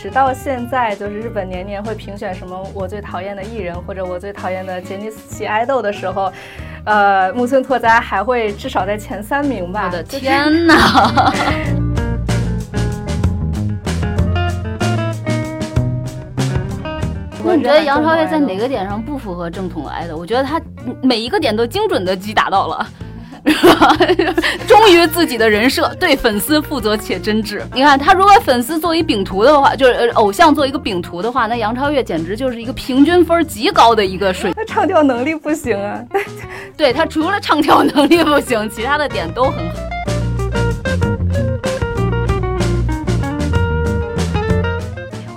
直到现在，就是日本年年会评选什么我最讨厌的艺人或者我最讨厌的杰尼斯系爱豆的时候，呃，木村拓哉还会至少在前三名吧。我的天 哪！你觉得杨超越在哪个点上不符合正统的爱豆？我觉得他每一个点都精准的击打到了。忠于自己的人设，对粉丝负责且真挚。你看他，如果粉丝做一饼图的话，就是偶像做一个饼图的话，那杨超越简直就是一个平均分极高的一个水。他唱跳能力不行啊，对他除了唱跳能力不行，其他的点都很好。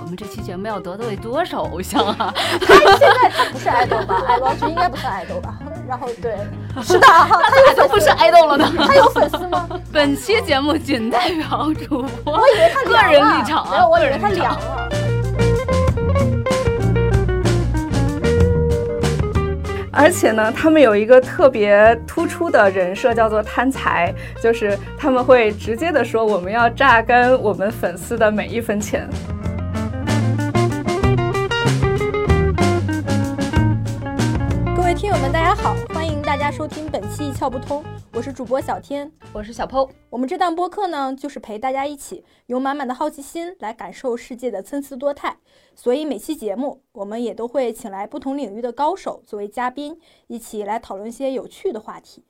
我们这期节目要得罪多少偶像啊？他 现在他不是爱豆吧？爱豆应该不是爱豆吧？然后对，是的，他咋就不是爱豆了呢？他有粉丝吗？本期节目仅代表主播，我以为他个人立场，没有，我以为他凉了。而且呢，他们有一个特别突出的人设，叫做贪财，就是他们会直接的说，我们要榨干我们粉丝的每一分钱。友们，大家好，欢迎大家收听本期一窍不通，我是主播小天，我是小 PO。我们这档播客呢，就是陪大家一起用满满的好奇心来感受世界的参差多态，所以每期节目我们也都会请来不同领域的高手作为嘉宾，一起来讨论一些有趣的话题。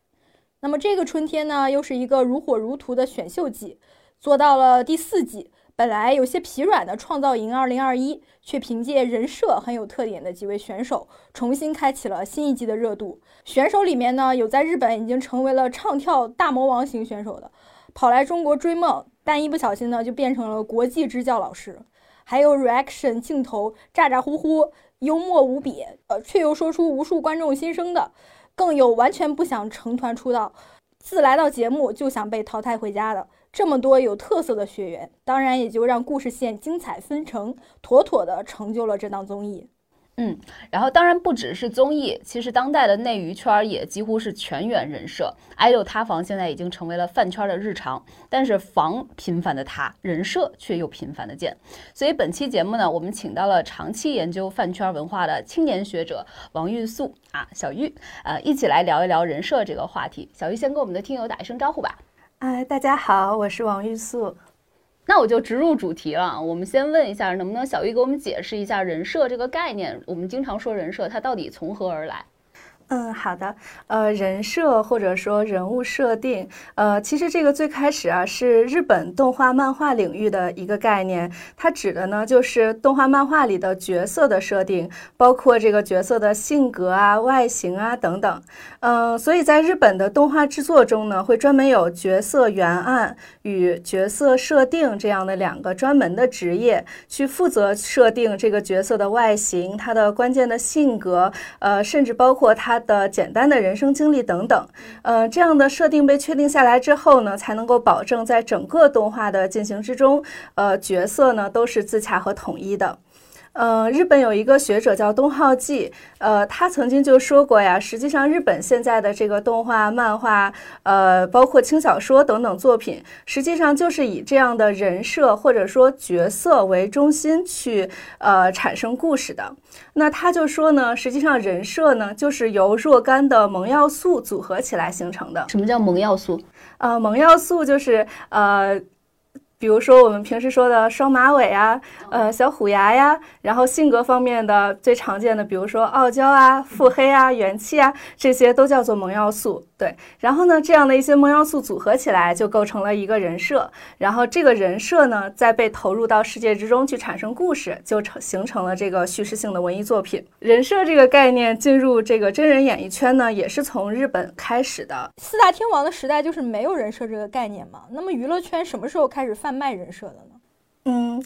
那么这个春天呢，又是一个如火如荼的选秀季，做到了第四季。本来有些疲软的《创造营2021》，却凭借人设很有特点的几位选手，重新开启了新一季的热度。选手里面呢，有在日本已经成为了唱跳大魔王型选手的，跑来中国追梦，但一不小心呢，就变成了国际支教老师。还有 reaction 镜头咋咋呼呼，幽默无比，呃，却又说出无数观众心声的。更有完全不想成团出道，自来到节目就想被淘汰回家的。这么多有特色的学员，当然也就让故事线精彩纷呈，妥妥的成就了这档综艺。嗯，然后当然不只是综艺，其实当代的内娱圈也几乎是全员人设，爱豆塌房现在已经成为了饭圈的日常。但是房频繁的塌，人设却又频繁的建。所以本期节目呢，我们请到了长期研究饭圈文化的青年学者王玉素啊，小玉，呃，一起来聊一聊人设这个话题。小玉先跟我们的听友打一声招呼吧。哎，大家好，我是王玉素。那我就直入主题了。我们先问一下，能不能小玉给我们解释一下人设这个概念？我们经常说人设，它到底从何而来？嗯，好的。呃，人设或者说人物设定，呃，其实这个最开始啊是日本动画漫画领域的一个概念，它指的呢就是动画漫画里的角色的设定，包括这个角色的性格啊、外形啊等等。嗯，所以在日本的动画制作中呢，会专门有角色原案与角色设定这样的两个专门的职业，去负责设定这个角色的外形、他的关键的性格，呃，甚至包括他。的简单的人生经历等等，呃，这样的设定被确定下来之后呢，才能够保证在整个动画的进行之中，呃，角色呢都是自洽和统一的。呃，日本有一个学者叫东浩纪，呃，他曾经就说过呀，实际上日本现在的这个动画、漫画，呃，包括轻小说等等作品，实际上就是以这样的人设或者说角色为中心去呃产生故事的。那他就说呢，实际上人设呢就是由若干的萌要素组合起来形成的。什么叫萌要素？呃，萌要素就是呃。比如说我们平时说的双马尾啊，呃小虎牙呀，然后性格方面的最常见的，比如说傲娇啊、腹黑啊、元气啊，这些都叫做萌要素。对，然后呢，这样的一些梦要素组合起来，就构成了一个人设。然后这个人设呢，再被投入到世界之中去产生故事，就成形成了这个叙事性的文艺作品。人设这个概念进入这个真人演艺圈呢，也是从日本开始的。四大天王的时代就是没有人设这个概念嘛？那么娱乐圈什么时候开始贩？卖人设的呢？嗯，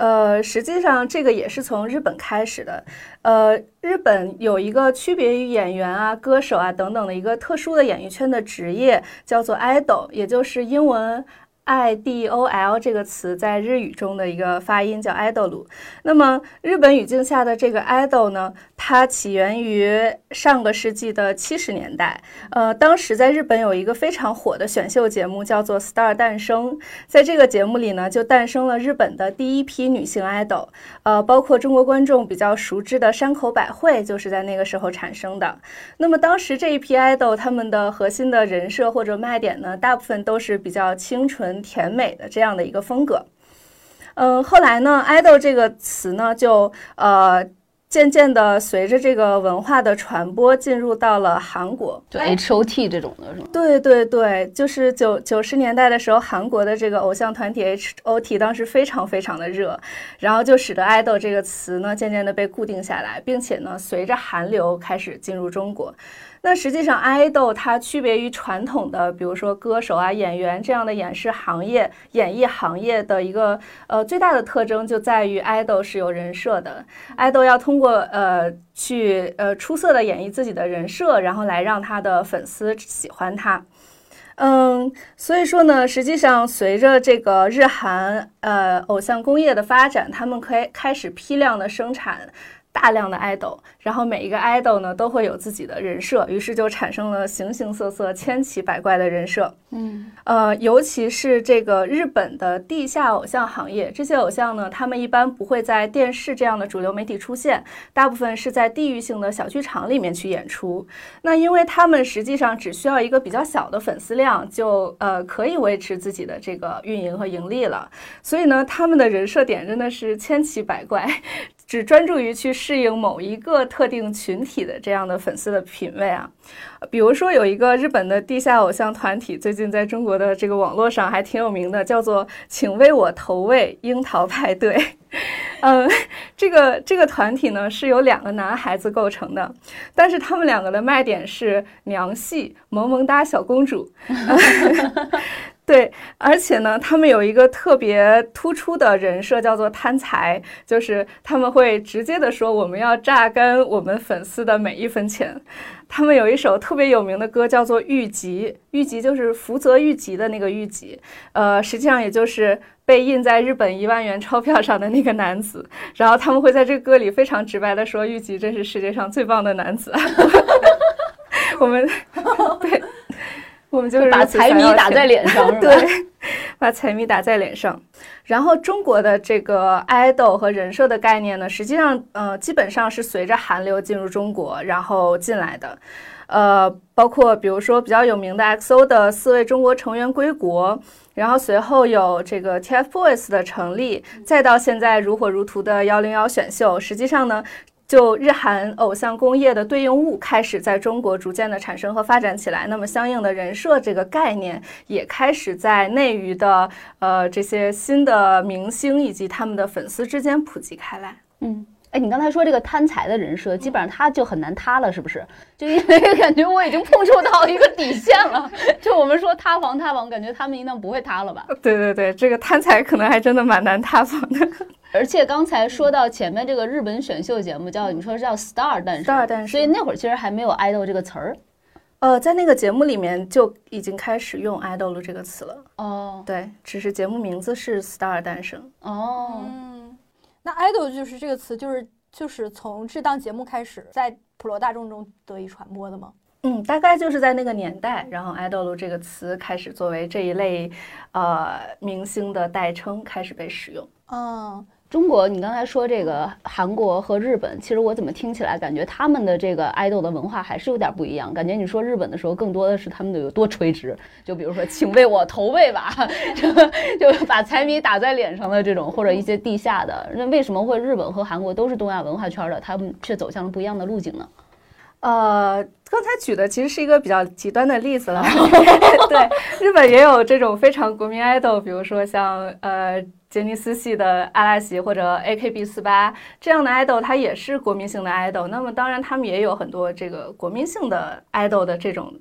呃，实际上这个也是从日本开始的。呃，日本有一个区别于演员啊、歌手啊等等的一个特殊的演艺圈的职业，叫做 idol，也就是英文 i d o l 这个词在日语中的一个发音叫 idol。那么日本语境下的这个 idol 呢，它起源于上个世纪的七十年代。呃，当时在日本有一个非常火的选秀节目叫做《Star 诞生》，在这个节目里呢，就诞生了日本的第一批女性 idol。呃，包括中国观众比较熟知的山口百惠，就是在那个时候产生的。那么当时这一批 idol 他们的核心的人设或者卖点呢，大部分都是比较清纯甜美的这样的一个风格。嗯，后来呢，idol 这个词呢，就呃。渐渐的，随着这个文化的传播，进入到了韩国，就 H O T 这种的是吗？对对对，就是九九十年代的时候，韩国的这个偶像团体 H O T 当时非常非常的热，然后就使得 idol 这个词呢，渐渐的被固定下来，并且呢，随着韩流开始进入中国。那实际上，idol 它区别于传统的，比如说歌手啊、演员这样的演示行业、演艺行业的一个呃最大的特征，就在于 idol 是有人设的。idol 要通过呃去呃出色的演绎自己的人设，然后来让他的粉丝喜欢他。嗯，所以说呢，实际上随着这个日韩呃偶像工业的发展，他们可以开始批量的生产。大量的 idol，然后每一个 idol 呢都会有自己的人设，于是就产生了形形色色、千奇百怪的人设。嗯，呃，尤其是这个日本的地下偶像行业，这些偶像呢，他们一般不会在电视这样的主流媒体出现，大部分是在地域性的小剧场里面去演出。那因为他们实际上只需要一个比较小的粉丝量，就呃可以维持自己的这个运营和盈利了。所以呢，他们的人设点真的是千奇百怪。只专注于去适应某一个特定群体的这样的粉丝的品味啊，比如说有一个日本的地下偶像团体，最近在中国的这个网络上还挺有名的，叫做“请为我投喂樱桃派对”。嗯，这个这个团体呢是由两个男孩子构成的，但是他们两个的卖点是娘系萌萌哒小公主。对，而且呢，他们有一个特别突出的人设，叫做贪财，就是他们会直接的说，我们要榨干我们粉丝的每一分钱。他们有一首特别有名的歌，叫做《玉吉》，玉吉就是福泽谕吉的那个玉吉，呃，实际上也就是被印在日本一万元钞票上的那个男子。然后他们会在这个歌里非常直白的说，玉吉真是世界上最棒的男子。我们对。我们就是把财迷打在脸上，对，把财迷打在脸上。然后中国的这个 idol 和人设的概念呢，实际上，呃，基本上是随着韩流进入中国然后进来的。呃，包括比如说比较有名的 XO 的四位中国成员归国，然后随后有这个 TFBOYS 的成立，再到现在如火如荼的幺零幺选秀，实际上呢。就日韩偶像工业的对应物开始在中国逐渐的产生和发展起来，那么相应的人设这个概念也开始在内娱的呃这些新的明星以及他们的粉丝之间普及开来。嗯。哎，你刚才说这个贪财的人设，基本上他就很难塌了，是不是？就因为 感觉我已经碰触到一个底线了。就我们说塌房，塌房，感觉他们应当不会塌了吧？对对对，这个贪财可能还真的蛮难塌房的。而且刚才说到前面这个日本选秀节目叫你说是叫 Star 诞生，所以那会儿其实还没有 idol 这个词儿。呃，在那个节目里面就已经开始用 idol 这个词了。哦，对，只是节目名字是 Star 诞生。哦。那 idol 就是这个词，就是就是从这档节目开始，在普罗大众中得以传播的吗？嗯，大概就是在那个年代，然后 idol 这个词开始作为这一类呃明星的代称开始被使用。嗯。中国，你刚才说这个韩国和日本，其实我怎么听起来感觉他们的这个爱豆的文化还是有点不一样。感觉你说日本的时候，更多的是他们的有多垂直，就比如说请为我投喂吧，就把财迷打在脸上的这种，或者一些地下的。那为什么会日本和韩国都是东亚文化圈的，他们却走向了不一样的路径呢？呃，刚才举的其实是一个比较极端的例子了。对，日本也有这种非常国民爱豆，比如说像呃。杰尼斯系的阿拉奇或者 AKB 四八这样的爱豆，他也是国民性的爱豆。那么当然，他们也有很多这个国民性的爱豆的这种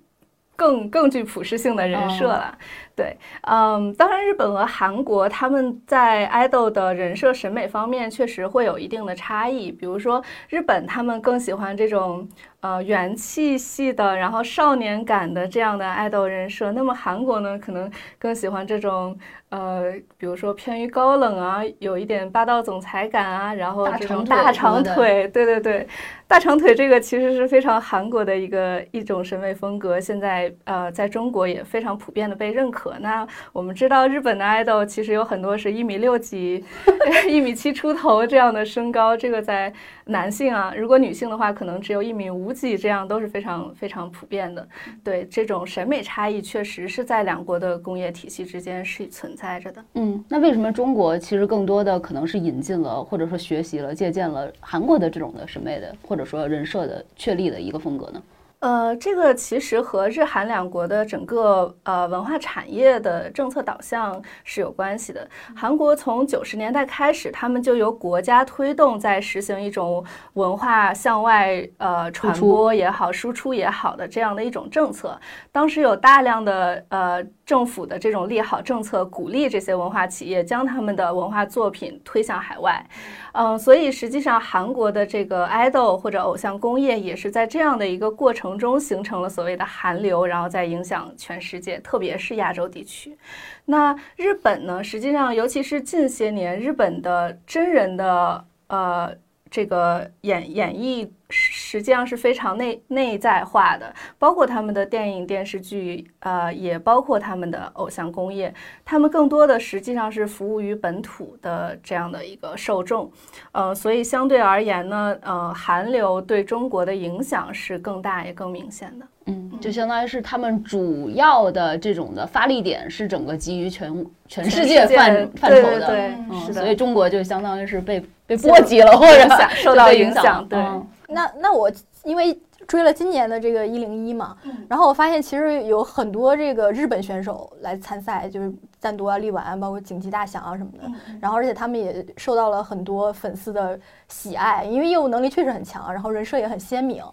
更更具普适性的人设了。对，嗯，当然，日本和韩国他们在 idol 的人设审美方面确实会有一定的差异。比如说，日本他们更喜欢这种呃元气系的，然后少年感的这样的 idol 人设。那么韩国呢，可能更喜欢这种呃，比如说偏于高冷啊，有一点霸道总裁感啊，然后这种大长腿，对对对。大长腿这个其实是非常韩国的一个一种审美风格，现在呃在中国也非常普遍的被认可。那我们知道日本的 idol 其实有很多是一米六几、一米七出头这样的身高，这个在男性啊，如果女性的话可能只有一米五几，这样都是非常非常普遍的。对这种审美差异，确实是在两国的工业体系之间是存在着的。嗯，那为什么中国其实更多的可能是引进了或者说学习了、借鉴了韩国的这种的审美的或者？或者说人设的确立的一个风格呢？呃，这个其实和日韩两国的整个呃文化产业的政策导向是有关系的。韩国从九十年代开始，他们就由国家推动，在实行一种文化向外呃传播也好、输出也好的这样的一种政策。当时有大量的呃政府的这种利好政策，鼓励这些文化企业将他们的文化作品推向海外。嗯，所以实际上韩国的这个 idol 或者偶像工业也是在这样的一个过程中形成了所谓的韩流，然后再影响全世界，特别是亚洲地区。那日本呢？实际上，尤其是近些年，日本的真人的呃这个演演绎。实际上是非常内内在化的，包括他们的电影、电视剧，呃，也包括他们的偶像工业。他们更多的实际上是服务于本土的这样的一个受众，呃，所以相对而言呢，呃，韩流对中国的影响是更大也更明显的。嗯，就相当于是他们主要的这种的发力点是整个基于全全世界范范畴的，嗯，所以中国就相当于是被被波及了或者受到影响，对。那那我因为追了今年的这个一零一嘛，然后我发现其实有很多这个日本选手来参赛，就是赞多啊、力丸，包括景吉大祥啊什么的。然后而且他们也受到了很多粉丝的喜爱，因为业务能力确实很强，然后人设也很鲜明。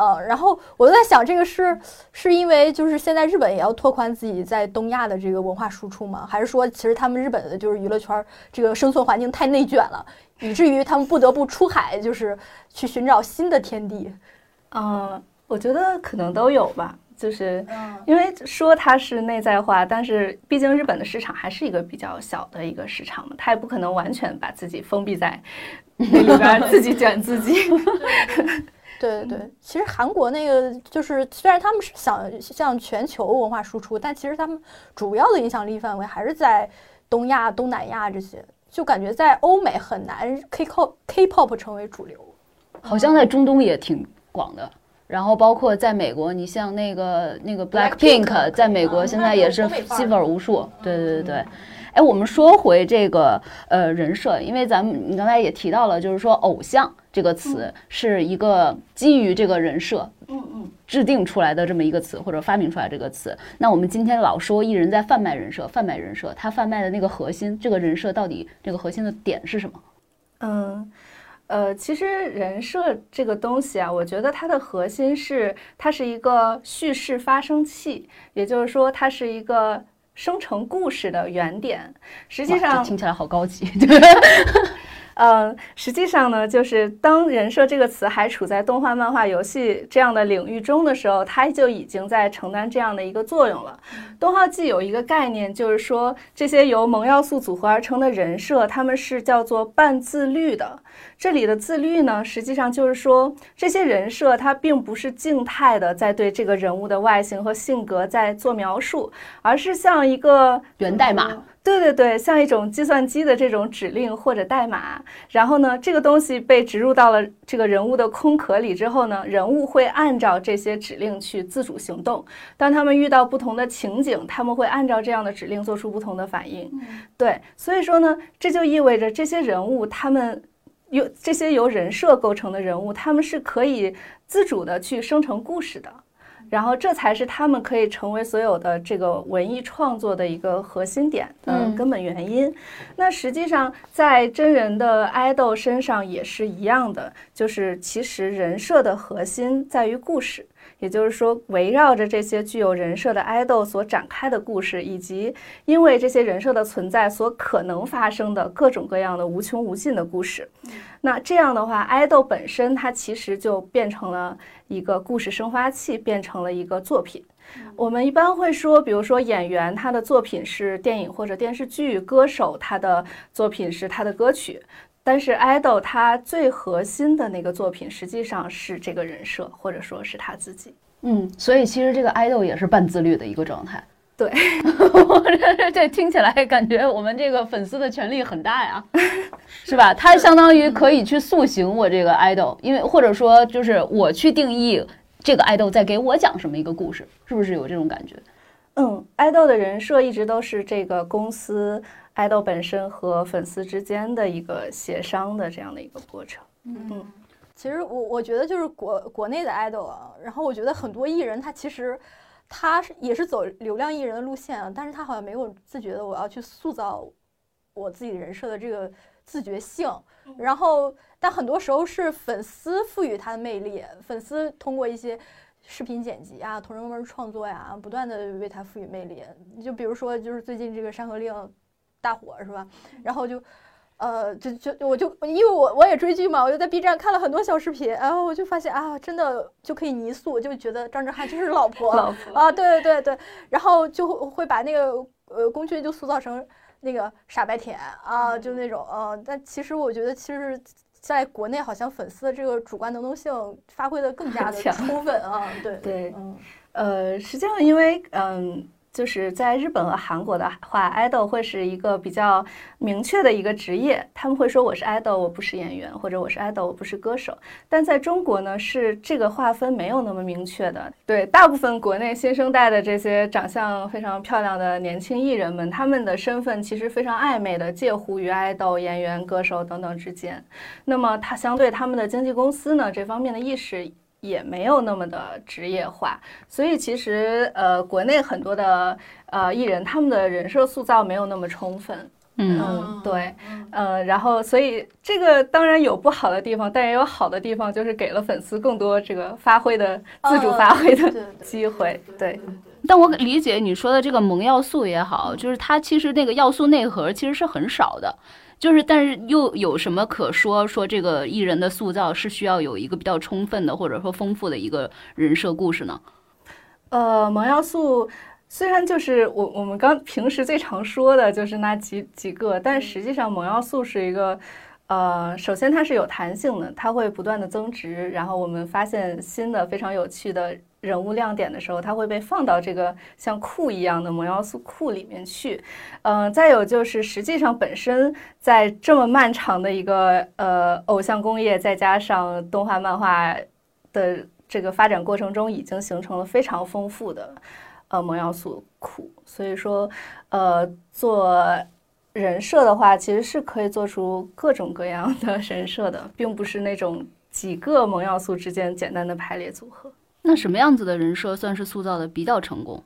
呃，然后我就在想，这个是是因为就是现在日本也要拓宽自己在东亚的这个文化输出吗？还是说其实他们日本的就是娱乐圈这个生存环境太内卷了？以至于他们不得不出海，就是去寻找新的天地。嗯，我觉得可能都有吧。就是因为说它是内在化，但是毕竟日本的市场还是一个比较小的一个市场嘛，它也不可能完全把自己封闭在那里边 自己卷自己。对对对，其实韩国那个就是虽然他们是想向全球文化输出，但其实他们主要的影响力范围还是在东亚、东南亚这些。就感觉在欧美很难 K-pop K-pop 成为主流，好像在中东也挺广的。然后包括在美国，你像那个那个 Black Pink，在美国现在也是吸粉无数。对对对对。哎，我们说回这个呃人设，因为咱们你刚才也提到了，就是说偶像这个词是一个基于这个人设，嗯嗯，制定出来的这么一个词，或者发明出来这个词。那我们今天老说艺人在贩卖人设，贩卖人设，他贩卖的那个核心，这个人设到底这个核心的点是什么？嗯，呃，其实人设这个东西啊，我觉得它的核心是它是一个叙事发生器，也就是说，它是一个。生成故事的原点，实际上听起来好高级。嗯，实际上呢，就是当人设这个词还处在动画、漫画、游戏这样的领域中的时候，它就已经在承担这样的一个作用了。动画季有一个概念，就是说这些由萌要素组合而成的人设，他们是叫做半自律的。这里的自律呢，实际上就是说这些人设它并不是静态的在对这个人物的外形和性格在做描述，而是像一个源代码。对对对，像一种计算机的这种指令或者代码，然后呢，这个东西被植入到了这个人物的空壳里之后呢，人物会按照这些指令去自主行动。当他们遇到不同的情景，他们会按照这样的指令做出不同的反应。对，所以说呢，这就意味着这些人物，他们由这些由人设构成的人物，他们是可以自主的去生成故事的。然后，这才是他们可以成为所有的这个文艺创作的一个核心点的根本原因。那实际上，在真人的爱豆身上也是一样的，就是其实人设的核心在于故事。也就是说，围绕着这些具有人设的爱豆所展开的故事，以及因为这些人设的存在所可能发生的各种各样的无穷无尽的故事。那这样的话，爱豆本身它其实就变成了一个故事生发器，变成了一个作品。我们一般会说，比如说演员他的作品是电影或者电视剧，歌手他的作品是他的歌曲。但是，idol 他最核心的那个作品，实际上是这个人设，或者说是他自己。嗯，所以其实这个 idol 也是半自律的一个状态。对，这听起来感觉我们这个粉丝的权利很大呀，是吧？他相当于可以去塑形我这个 idol，因为或者说就是我去定义这个 idol 在给我讲什么一个故事，是不是有这种感觉？嗯，idol 的人设一直都是这个公司。爱豆本身和粉丝之间的一个协商的这样的一个过程。嗯，其实我我觉得就是国国内的爱豆啊，然后我觉得很多艺人他其实他是也是走流量艺人的路线啊，但是他好像没有自觉的我要去塑造我自己人设的这个自觉性。然后，但很多时候是粉丝赋予他的魅力，粉丝通过一些视频剪辑啊、同人文创作呀，不断的为他赋予魅力。就比如说，就是最近这个《山河令》。大火是吧？然后就，呃，就就我就因为我我也追剧嘛，我就在 B 站看了很多小视频，然后我就发现啊，真的就可以泥塑，就觉得张哲瀚就是老婆 啊，对对对对，然后就会把那个呃龚俊就塑造成那个傻白甜啊，就那种啊，但其实我觉得，其实在国内好像粉丝的这个主观能动性发挥的更加的充分啊，对 对，嗯，呃，实际上因为嗯。就是在日本和韩国的话，idol 会是一个比较明确的一个职业，他们会说我是 idol，我不是演员，或者我是 idol，我不是歌手。但在中国呢，是这个划分没有那么明确的。对，大部分国内新生代的这些长相非常漂亮的年轻艺人们，他们的身份其实非常暧昧的，介乎于 idol、演员、歌手等等之间。那么，他相对他们的经纪公司呢，这方面的意识。也没有那么的职业化，所以其实呃，国内很多的呃艺人，他们的人设塑造没有那么充分。嗯，对，呃，然后所以这个当然有不好的地方，但也有好的地方，就是给了粉丝更多这个发挥的自主发挥的机会。对，但我理解你说的这个萌要素也好，就是它其实那个要素内核其实是很少的。就是，但是又有什么可说？说这个艺人的塑造是需要有一个比较充分的，或者说丰富的一个人设故事呢？呃，萌要素虽然就是我我们刚平时最常说的就是那几几个，但实际上萌要素是一个，呃，首先它是有弹性的，它会不断的增值，然后我们发现新的非常有趣的。人物亮点的时候，它会被放到这个像库一样的萌要素库里面去。嗯，再有就是，实际上本身在这么漫长的一个呃偶像工业，再加上动画漫画的这个发展过程中，已经形成了非常丰富的呃萌要素库。所以说，呃，做人设的话，其实是可以做出各种各样的人设的，并不是那种几个萌要素之间简单的排列组合。那什么样子的人设算是塑造的比较成功？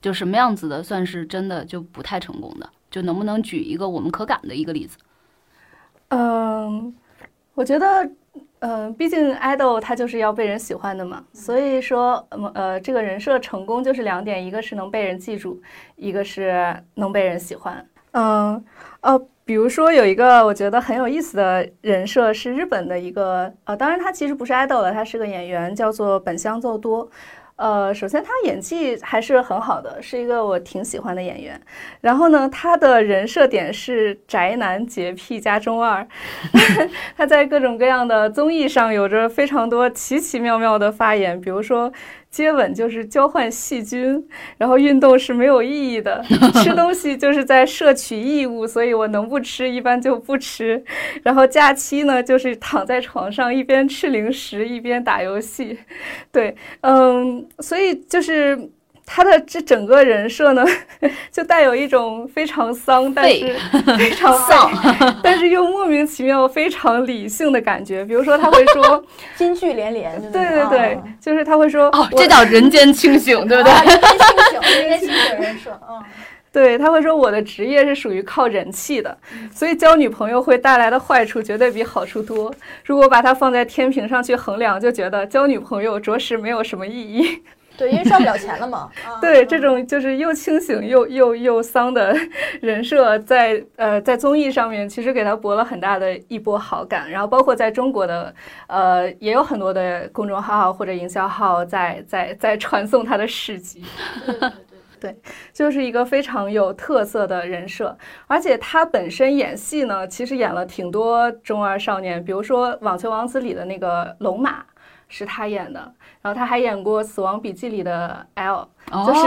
就什么样子的算是真的就不太成功的？就能不能举一个我们可感的一个例子？嗯，我觉得，嗯，毕竟 idol 他就是要被人喜欢的嘛，所以说，呃，这个人设成功就是两点，一个是能被人记住，一个是能被人喜欢。嗯，呃。比如说有一个我觉得很有意思的人设是日本的一个呃，当然他其实不是 idol 了，他是个演员，叫做本乡奏多。呃，首先他演技还是很好的，是一个我挺喜欢的演员。然后呢，他的人设点是宅男洁癖加中二，他在各种各样的综艺上有着非常多奇奇妙妙的发言，比如说。接吻就是交换细菌，然后运动是没有意义的，吃东西就是在摄取异物，所以我能不吃一般就不吃。然后假期呢，就是躺在床上一边吃零食一边打游戏。对，嗯，所以就是。他的这整个人设呢，就带有一种非常丧，但是非常 丧，但是又莫名其妙非常理性的感觉。比如说，他会说金句连连，对对对，就是他会说哦，这叫人间清醒，对不对？人间清醒，人间清醒人设，嗯。对，他会说我的职业是属于靠人气的，所以交女朋友会带来的坏处绝对比好处多。如果把它放在天平上去衡量，就觉得交女朋友着实没有什么意义。对，因为赚不了钱了嘛。对，这种就是又清醒又又又丧的 人设，在呃在综艺上面其实给他博了很大的一波好感，然后包括在中国的呃也有很多的公众号或者营销号在在在传送他的事迹。对对对。对，就是一个非常有特色的人设，而且他本身演戏呢，其实演了挺多中二少年，比如说《网球王子》里的那个龙马是他演的。然后他还演过《死亡笔记》里的 L，就是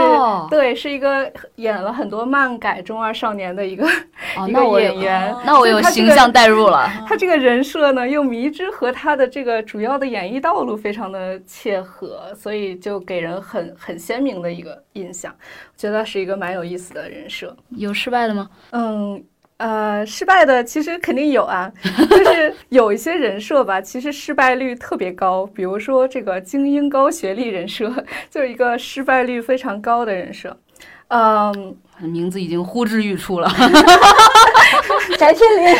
对，是一个演了很多漫改中二少年的一个 一个演员。那我有形象代入了。他这个人设呢，又迷之和他的这个主要的演艺道路非常的切合，所以就给人很很鲜明的一个印象。我觉得是一个蛮有意思的人设。有失败的吗？嗯。呃，失败的其实肯定有啊，就是有一些人设吧，其实失败率特别高。比如说这个精英高学历人设，就是一个失败率非常高的人设。嗯，名字已经呼之欲出了，翟天临，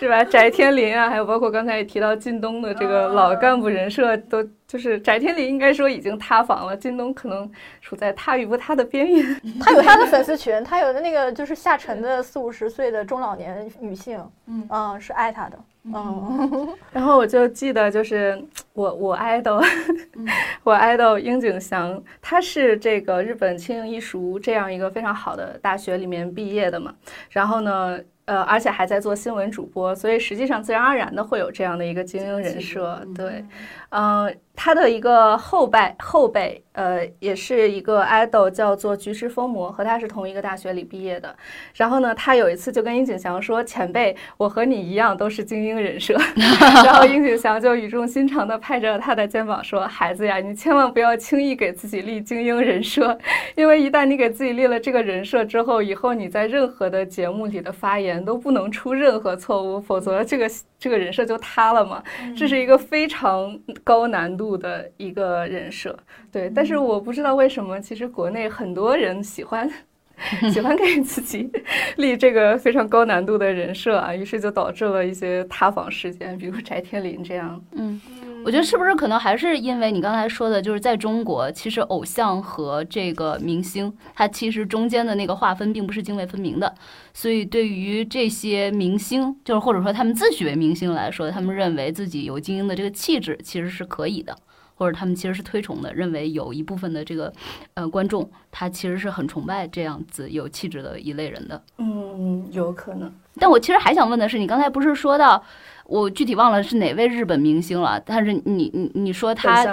是吧？翟天临啊，还有包括刚才也提到靳东的这个老干部人设都。就是翟天临应该说已经塌房了，靳东可能处在塌与不塌的边缘。他有他的粉丝群，他有的那个就是下沉的四五十岁的中老年女性，嗯，是爱他的，嗯。然后我就记得，就是我我爱豆，我 idol 樱井翔，他是这个日本庆应艺术这样一个非常好的大学里面毕业的嘛。然后呢，呃，而且还在做新闻主播，所以实际上自然而然的会有这样的一个精英人设，对，嗯。他的一个后辈后辈，呃，也是一个 idol，叫做菊池风磨，和他是同一个大学里毕业的。然后呢，他有一次就跟樱井翔说：“前辈，我和你一样都是精英人设。”然后樱井翔就语重心长地拍着他的肩膀说：“孩子呀，你千万不要轻易给自己立精英人设，因为一旦你给自己立了这个人设之后，以后你在任何的节目里的发言都不能出任何错误，否则这个这个人设就塌了嘛。这是一个非常高难度。”的一个人设，对，但是我不知道为什么，其实国内很多人喜欢 喜欢给自己立这个非常高难度的人设啊，于是就导致了一些塌房事件，比如翟天临这样，嗯。我觉得是不是可能还是因为你刚才说的，就是在中国，其实偶像和这个明星，他其实中间的那个划分并不是泾渭分明的，所以对于这些明星，就是或者说他们自诩为明星来说，他们认为自己有精英的这个气质，其实是可以的，或者他们其实是推崇的，认为有一部分的这个呃观众，他其实是很崇拜这样子有气质的一类人的。嗯，有可能。但我其实还想问的是，你刚才不是说到？我具体忘了是哪位日本明星了，但是你你你说他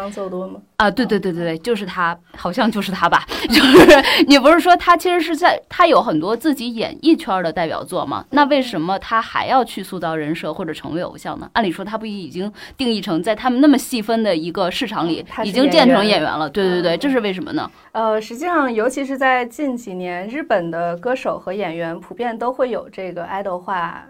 啊，对对对对对，就是他，好像就是他吧？就是你不是说他其实是在他有很多自己演艺圈的代表作吗？那为什么他还要去塑造人设或者成为偶像呢？按理说他不已经定义成在他们那么细分的一个市场里已经建成演员了？对对对，这是为什么呢？呃，实际上，尤其是在近几年，日本的歌手和演员普遍都会有这个爱豆化。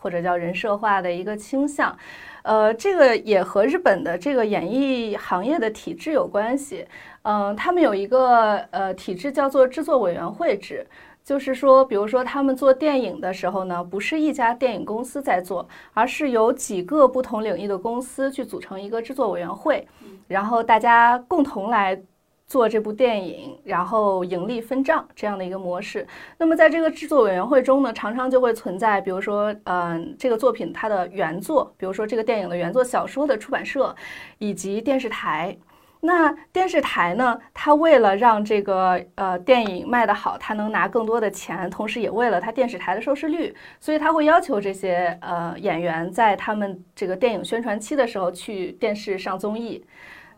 或者叫人设化的一个倾向，呃，这个也和日本的这个演艺行业的体制有关系。嗯，他们有一个呃体制叫做制作委员会制，就是说，比如说他们做电影的时候呢，不是一家电影公司在做，而是由几个不同领域的公司去组成一个制作委员会，然后大家共同来。做这部电影，然后盈利分账这样的一个模式。那么在这个制作委员会中呢，常常就会存在，比如说，嗯，这个作品它的原作，比如说这个电影的原作小说的出版社，以及电视台。那电视台呢，它为了让这个呃电影卖得好，它能拿更多的钱，同时也为了它电视台的收视率，所以他会要求这些呃演员在他们这个电影宣传期的时候去电视上综艺。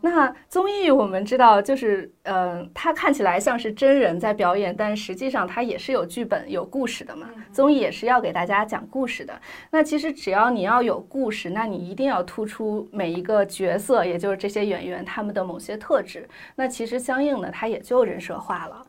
那综艺我们知道，就是嗯，它看起来像是真人在表演，但实际上它也是有剧本、有故事的嘛。综艺也是要给大家讲故事的。那其实只要你要有故事，那你一定要突出每一个角色，也就是这些演员他们的某些特质。那其实相应的，它也就人设化了。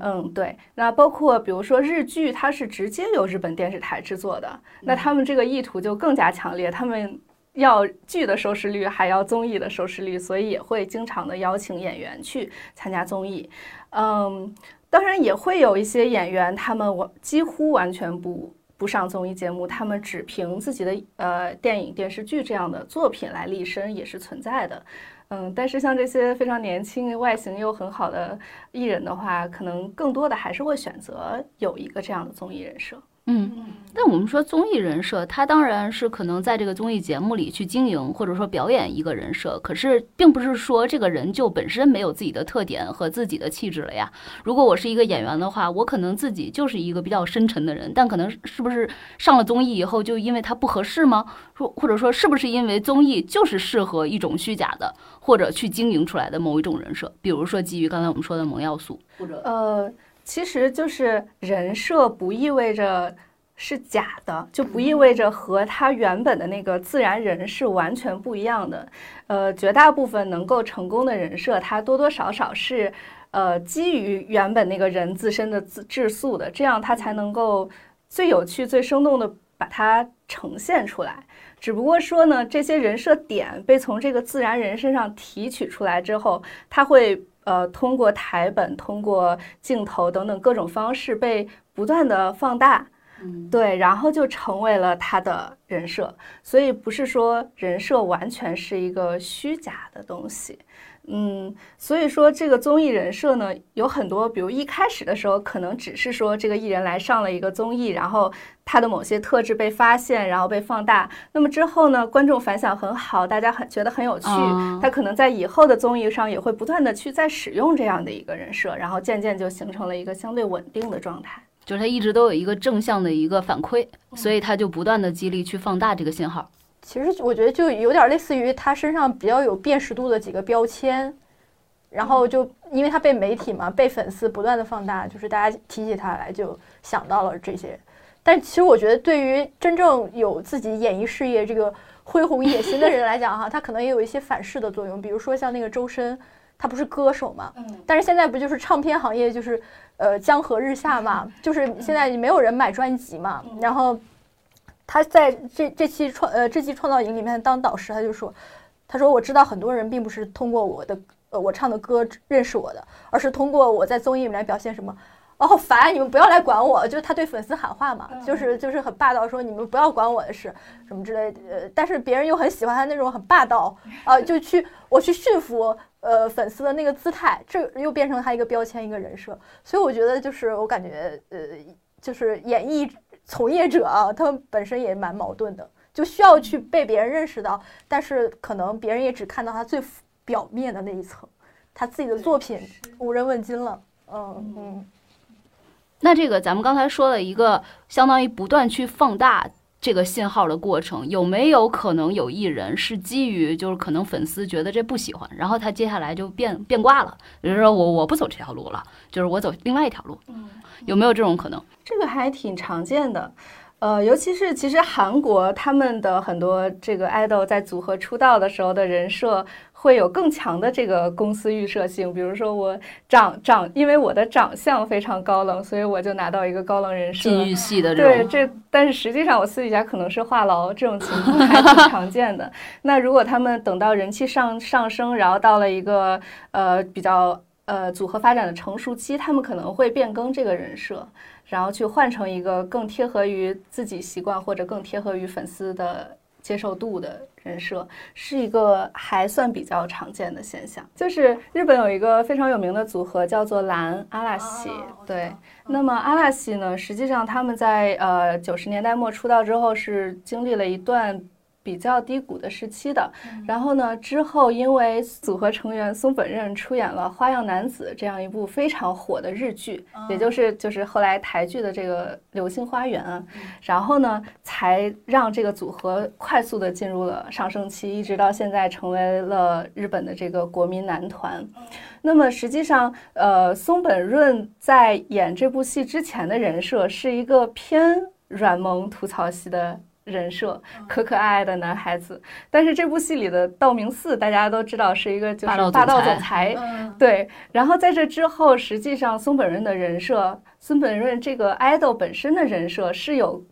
嗯，对。那包括比如说日剧，它是直接由日本电视台制作的，那他们这个意图就更加强烈。他们。要剧的收视率，还要综艺的收视率，所以也会经常的邀请演员去参加综艺。嗯，当然也会有一些演员，他们完几乎完全不不上综艺节目，他们只凭自己的呃电影、电视剧这样的作品来立身，也是存在的。嗯，但是像这些非常年轻、外形又很好的艺人的话，可能更多的还是会选择有一个这样的综艺人设。嗯，但我们说综艺人设，他当然是可能在这个综艺节目里去经营或者说表演一个人设，可是并不是说这个人就本身没有自己的特点和自己的气质了呀。如果我是一个演员的话，我可能自己就是一个比较深沉的人，但可能是不是上了综艺以后就因为他不合适吗？说或者说是不是因为综艺就是适合一种虚假的或者去经营出来的某一种人设？比如说基于刚才我们说的萌要素，或者呃。其实就是人设不意味着是假的，就不意味着和他原本的那个自然人是完全不一样的。呃，绝大部分能够成功的人设，它多多少少是呃基于原本那个人自身的自质素的，这样它才能够最有趣、最生动的把它呈现出来。只不过说呢，这些人设点被从这个自然人身上提取出来之后，它会。呃，通过台本、通过镜头等等各种方式被不断的放大，对，然后就成为了他的人设。所以不是说人设完全是一个虚假的东西。嗯，所以说这个综艺人设呢，有很多，比如一开始的时候，可能只是说这个艺人来上了一个综艺，然后他的某些特质被发现，然后被放大。那么之后呢，观众反响很好，大家很觉得很有趣，他可能在以后的综艺上也会不断的去再使用这样的一个人设，然后渐渐就形成了一个相对稳定的状态。就是他一直都有一个正向的一个反馈，所以他就不断的激励去放大这个信号。其实我觉得就有点类似于他身上比较有辨识度的几个标签，然后就因为他被媒体嘛，被粉丝不断的放大，就是大家提起他来就想到了这些。但其实我觉得，对于真正有自己演艺事业这个恢宏野心的人来讲，哈，他可能也有一些反噬的作用。比如说像那个周深，他不是歌手嘛，但是现在不就是唱片行业就是呃江河日下嘛，就是现在没有人买专辑嘛，然后。他在这这期创呃这期创造营里面当导师，他就说，他说我知道很多人并不是通过我的呃我唱的歌认识我的，而是通过我在综艺里面表现什么，哦好烦，你们不要来管我，就是他对粉丝喊话嘛，就是就是很霸道，说你们不要管我的事什么之类的，呃，但是别人又很喜欢他那种很霸道，呃，就去我去驯服呃粉丝的那个姿态，这又变成他一个标签一个人设，所以我觉得就是我感觉呃就是演绎。从业者啊，他们本身也蛮矛盾的，就需要去被别人认识到，但是可能别人也只看到他最表面的那一层，他自己的作品无人问津了。嗯嗯。那这个咱们刚才说了一个相当于不断去放大这个信号的过程，有没有可能有艺人是基于就是可能粉丝觉得这不喜欢，然后他接下来就变变卦了，比如说我我不走这条路了，就是我走另外一条路。嗯。有没有这种可能？这个还挺常见的，呃，尤其是其实韩国他们的很多这个 idol 在组合出道的时候的人设会有更强的这个公司预设性。比如说我长长，因为我的长相非常高冷，所以我就拿到一个高冷人设。禁欲系的对这，但是实际上我私底下可能是话痨，这种情况还挺常见的。那如果他们等到人气上上升，然后到了一个呃比较。呃，组合发展的成熟期，他们可能会变更这个人设，然后去换成一个更贴合于自己习惯或者更贴合于粉丝的接受度的人设，是一个还算比较常见的现象。就是日本有一个非常有名的组合叫做蓝阿拉西，对。那么阿拉西呢，实际上他们在呃九十年代末出道之后，是经历了一段。比较低谷的时期的，然后呢，之后因为组合成员松本润出演了《花样男子》这样一部非常火的日剧，也就是就是后来台剧的这个《流星花园》啊，然后呢，才让这个组合快速的进入了上升期，一直到现在成为了日本的这个国民男团。那么实际上，呃，松本润在演这部戏之前的人设是一个偏软萌吐槽系的。人设可可爱爱的男孩子，但是这部戏里的道明寺大家都知道是一个就是霸道总裁，对。然后在这之后，实际上松本润的人设，松本润这个 idol 本身的人设是有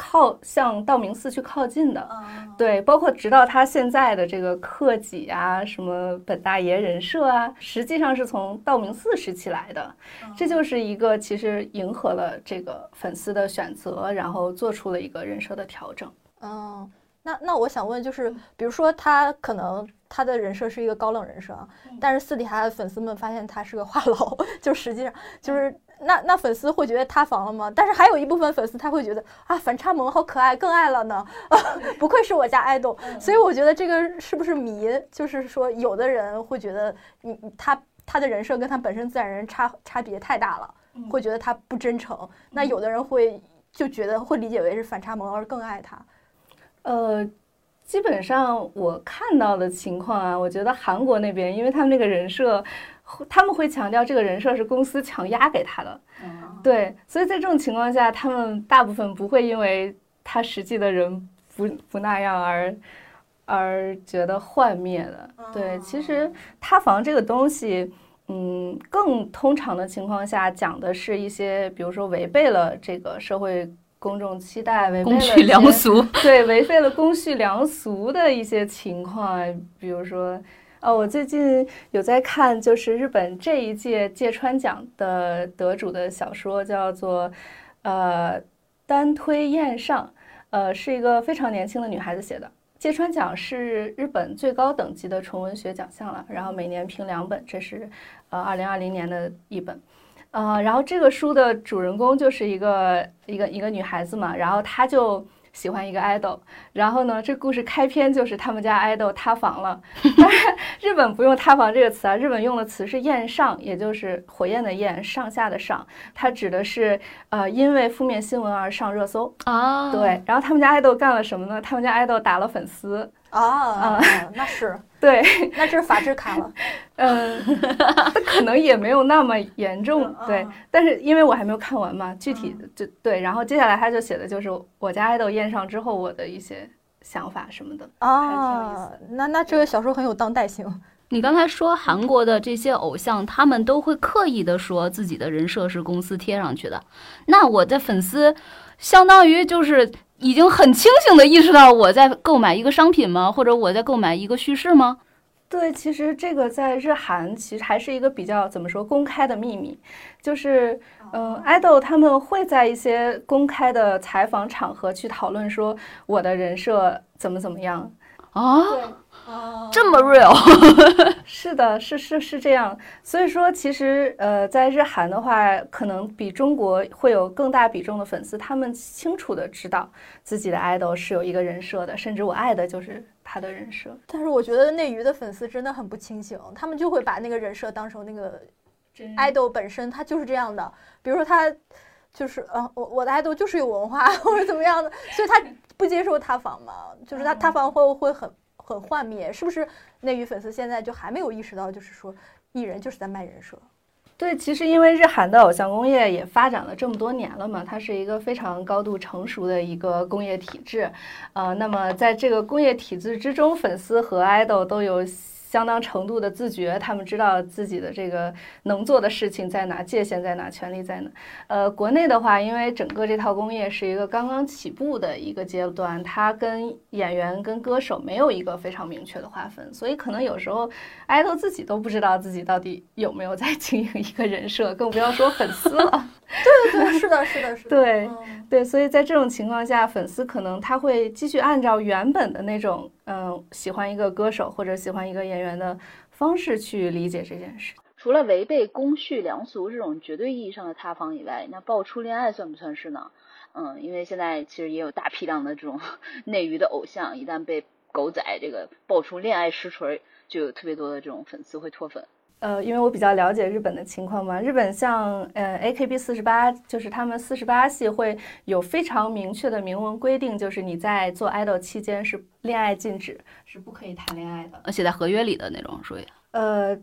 靠向道明寺去靠近的。嗯，对，包括直到他现在的这个克己啊，什么本大爷人设啊，实际上是从道明寺时期来的。这就是一个其实迎合了这个粉丝的选择，然后做出了一个人设的调整。嗯，那那我想问，就是比如说他可能他的人设是一个高冷人设啊，但是私底下的粉丝们发现他是个话痨，就实际上就是那那粉丝会觉得塌房了吗？但是还有一部分粉丝他会觉得啊，反差萌好可爱，更爱了呢，不愧是我家爱豆。所以我觉得这个是不是迷？就是说有的人会觉得你你他他的人设跟他本身自然人差差别太大了，会觉得他不真诚。那有的人会就觉得会理解为是反差萌而更爱他。呃，基本上我看到的情况啊，我觉得韩国那边，因为他们那个人设，他们会强调这个人设是公司强压给他的，对，所以在这种情况下，他们大部分不会因为他实际的人不不那样而而觉得幻灭的。对，其实塌房这个东西。嗯，更通常的情况下，讲的是一些，比如说违背了这个社会公众期待，违背了公序良俗。对，违背了公序良俗的一些情况，比如说，哦，我最近有在看，就是日本这一届芥川奖的得主的小说，叫做呃单推宴上，呃，是一个非常年轻的女孩子写的。芥川奖是日本最高等级的纯文学奖项了，然后每年评两本，这是呃二零二零年的一本。呃，然后这个书的主人公就是一个一个一个女孩子嘛，然后她就喜欢一个 idol，然后呢，这故事开篇就是他们家 idol 塌房了。当然，日本不用塌房这个词啊，日本用的词是焰上，也就是火焰的焰，上下的上，它指的是呃因为负面新闻而上热搜。啊，对，然后他们家 idol 干了什么呢？他们家 idol 打了粉丝。啊，那是，对，那这是法制卡了。嗯，它可能也没有那么严重，对。但是因为我还没有看完嘛，具体就对。然后接下来他就写的就是我家爱豆验上之后我的一些想法什么的啊。那那这个小说很有当代性。你刚才说韩国的这些偶像，他们都会刻意的说自己的人设是公司贴上去的。那我的粉丝，相当于就是已经很清醒的意识到我在购买一个商品吗？或者我在购买一个叙事吗？对，其实这个在日韩其实还是一个比较怎么说公开的秘密，就是嗯，爱豆他们会在一些公开的采访场合去讨论说我的人设怎么怎么样啊。哦，这么 real，是的，是是是这样。所以说，其实呃，在日韩的话，可能比中国会有更大比重的粉丝，他们清楚的知道自己的 idol 是有一个人设的，甚至我爱的就是他的人设。但是我觉得内娱的粉丝真的很不清醒，他们就会把那个人设当成那个 idol 本身，他就是这样的。比如说他就是呃，我我的 idol 就是有文化或者怎么样的，所以他不接受塌房嘛，就是他塌房会会很。很幻灭，是不是内娱粉丝现在就还没有意识到，就是说艺人就是在卖人设？对，其实因为日韩的偶像工业也发展了这么多年了嘛，它是一个非常高度成熟的一个工业体制，呃，那么在这个工业体制之中，粉丝和 idol 都有。相当程度的自觉，他们知道自己的这个能做的事情在哪，界限在哪，权利在哪。呃，国内的话，因为整个这套工业是一个刚刚起步的一个阶段，它跟演员跟歌手没有一个非常明确的划分，所以可能有时候爱豆自己都不知道自己到底有没有在经营一个人设，更不要说粉丝了。对对对，是的，是的，是的。对对，所以在这种情况下，粉丝可能他会继续按照原本的那种。嗯，喜欢一个歌手或者喜欢一个演员的方式去理解这件事。除了违背公序良俗这种绝对意义上的塌房以外，那爆出恋爱算不算是呢？嗯，因为现在其实也有大批量的这种 内娱的偶像，一旦被狗仔这个爆出恋爱实锤，就有特别多的这种粉丝会脱粉。呃，因为我比较了解日本的情况嘛，日本像呃 A K B 四十八，就是他们四十八系会有非常明确的明文规定，就是你在做 idol 期间是恋爱禁止，是不可以谈恋爱的，写在合约里的那种属于。呃，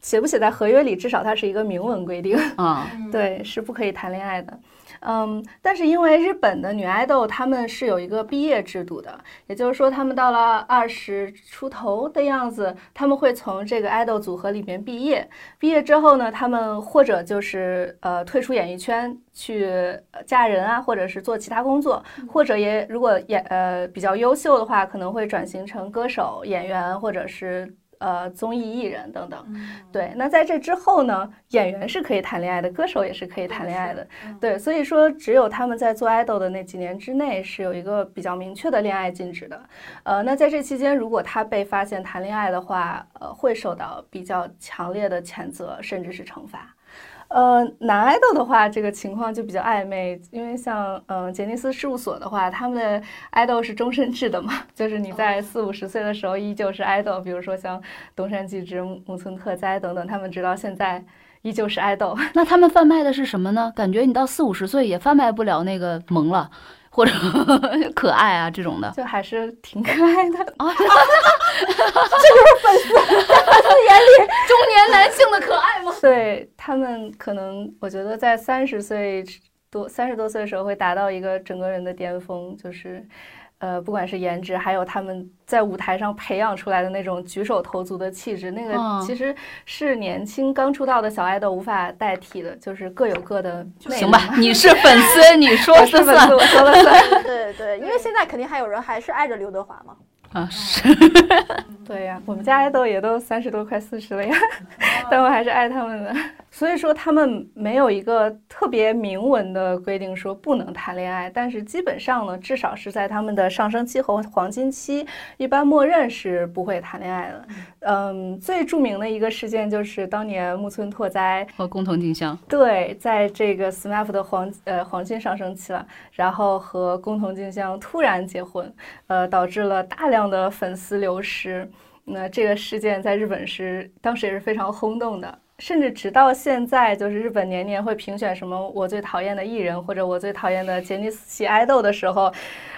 写不写在合约里，至少它是一个明文规定，啊，对，是不可以谈恋爱的。嗯，但是因为日本的女爱豆她们是有一个毕业制度的，也就是说，她们到了二十出头的样子，她们会从这个爱豆组合里面毕业。毕业之后呢，她们或者就是呃退出演艺圈去呃嫁人啊，或者是做其他工作，或者也如果演呃比较优秀的话，可能会转型成歌手、演员，或者是。呃，综艺艺人等等，对。那在这之后呢，演员是可以谈恋爱的，歌手也是可以谈恋爱的。对，所以说只有他们在做爱豆的那几年之内是有一个比较明确的恋爱禁止的。呃，那在这期间，如果他被发现谈恋爱的话，呃，会受到比较强烈的谴责，甚至是惩罚。呃，男爱豆的话，这个情况就比较暧昧，因为像呃杰尼斯事务所的话，他们的爱豆是终身制的嘛，就是你在四五十岁的时候依旧是爱豆，比如说像东山纪之、木村拓哉等等，他们直到现在依旧是爱豆。那他们贩卖的是什么呢？感觉你到四五十岁也贩卖不了那个萌了，或者 可爱啊这种的。就还是挺可爱的啊，这就是粉丝粉 丝眼里中年男性的可爱吗？对他们可能，我觉得在三十岁多、三十多岁的时候会达到一个整个人的巅峰，就是，呃，不管是颜值，还有他们在舞台上培养出来的那种举手投足的气质，那个嗯其实是年轻刚出道的小爱豆无法代替的，就是各有各的魅力行吧，你是粉丝，你说是了算粉丝，我说了算。对对，因为现在肯定还有人还是爱着刘德华嘛。啊。是，对呀，我们家爱豆也都三十多，快四十了呀，但我还是爱他们的。所以说，他们没有一个特别明文的规定说不能谈恋爱，但是基本上呢，至少是在他们的上升期和黄金期，一般默认是不会谈恋爱的。嗯，最著名的一个事件就是当年木村拓哉和共同静香。对，在这个 SMAP 的黄呃黄金上升期了，然后和工藤静香突然结婚，呃，导致了大量的粉丝流失。那这个事件在日本是当时也是非常轰动的，甚至直到现在，就是日本年年会评选什么我最讨厌的艺人或者我最讨厌的杰尼斯系爱豆的时候，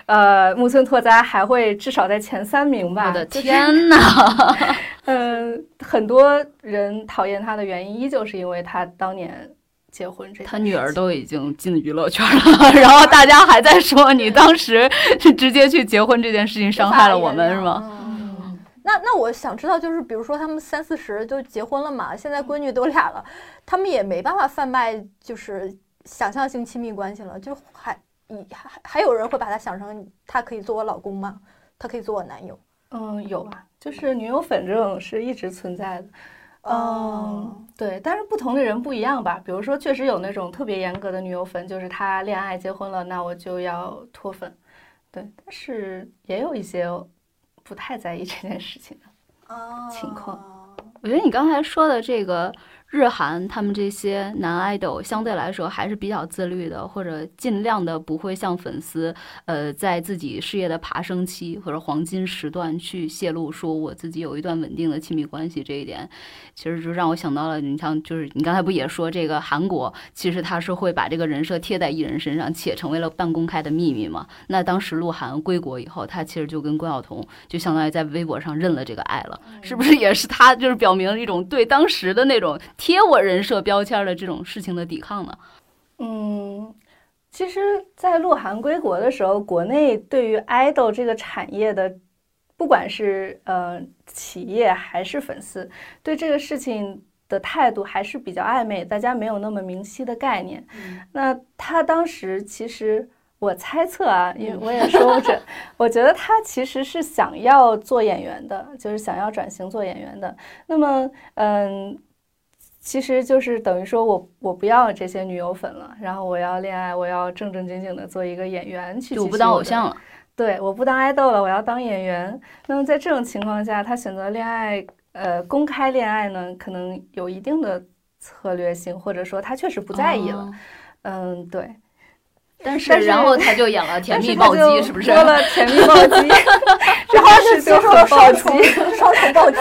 呃，木村拓哉还会至少在前三名吧。我的就是天 哪！嗯，很多人讨厌他的原因，依旧是因为他当年结婚这他女儿都已经进娱乐圈了，然后大家还在说你当时是 直接去结婚这件事情伤害了我们，是吗？嗯，那那我想知道，就是比如说他们三四十就结婚了嘛，现在闺女都俩了，他们也没办法贩卖就是想象性亲密关系了，就还以还还有人会把他想成他可以做我老公吗？他可以做我男友？嗯，有啊，就是女友粉这种是一直存在的。哦嗯，对，但是不同的人不一样吧。比如说，确实有那种特别严格的女友粉，就是他恋爱结婚了，那我就要脱粉。对，但是也有一些不太在意这件事情的。情况我觉得你刚才说的这个日韩他们这些男 idol 相对来说还是比较自律的，或者尽量的不会向粉丝，呃，在自己事业的爬升期或者黄金时段去泄露说我自己有一段稳定的亲密关系这一点，其实就让我想到了，你像就是你刚才不也说这个韩国，其实他是会把这个人设贴在艺人身上，且成为了半公开的秘密嘛。那当时鹿晗归国以后，他其实就跟关晓彤就相当于在微博上认了这个爱了，是不是也是他就是表明了一种对当时的那种贴我人设标签的这种事情的抵抗呢？嗯，其实，在鹿晗归国的时候，国内对于 idol 这个产业的，不管是呃企业还是粉丝，对这个事情的态度还是比较暧昧，大家没有那么明晰的概念。那他当时其实。我猜测啊，因为我也说不准。我觉得他其实是想要做演员的，就是想要转型做演员的。那么，嗯，其实就是等于说我我不要这些女友粉了，然后我要恋爱，我要正正经经的做一个演员去。就我不当偶像了。对，我不当爱豆了，我要当演员。那么在这种情况下，他选择恋爱，呃，公开恋爱呢，可能有一定的策略性，或者说他确实不在意了。哦嗯，对。但是，然后他就演了《甜蜜暴击》，是不是？播了《甜蜜暴击》，然后就是接受了暴击双重双重暴击。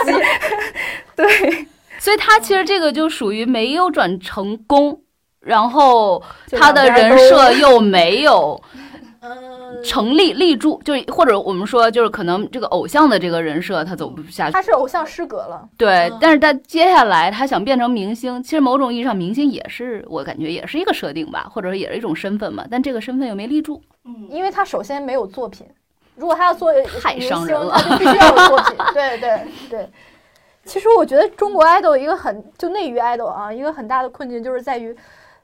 对，所以他其实这个就属于没有转成功，然后他的人设又没有嗯，成立立住，就或者我们说就是可能这个偶像的这个人设他走不下去，他是偶像失格了。对嗯，但是他接下来他想变成明星，其实某种意义上明星也是我感觉也是一个设定吧，或者说也是一种身份嘛，但这个身份又没立住。嗯，因为他首先没有作品，如果他要做太伤人了他就必须要有作品。对对对。其实我觉得中国 idol 一个很就内娱 idol 啊，一个很大的困境就是在于，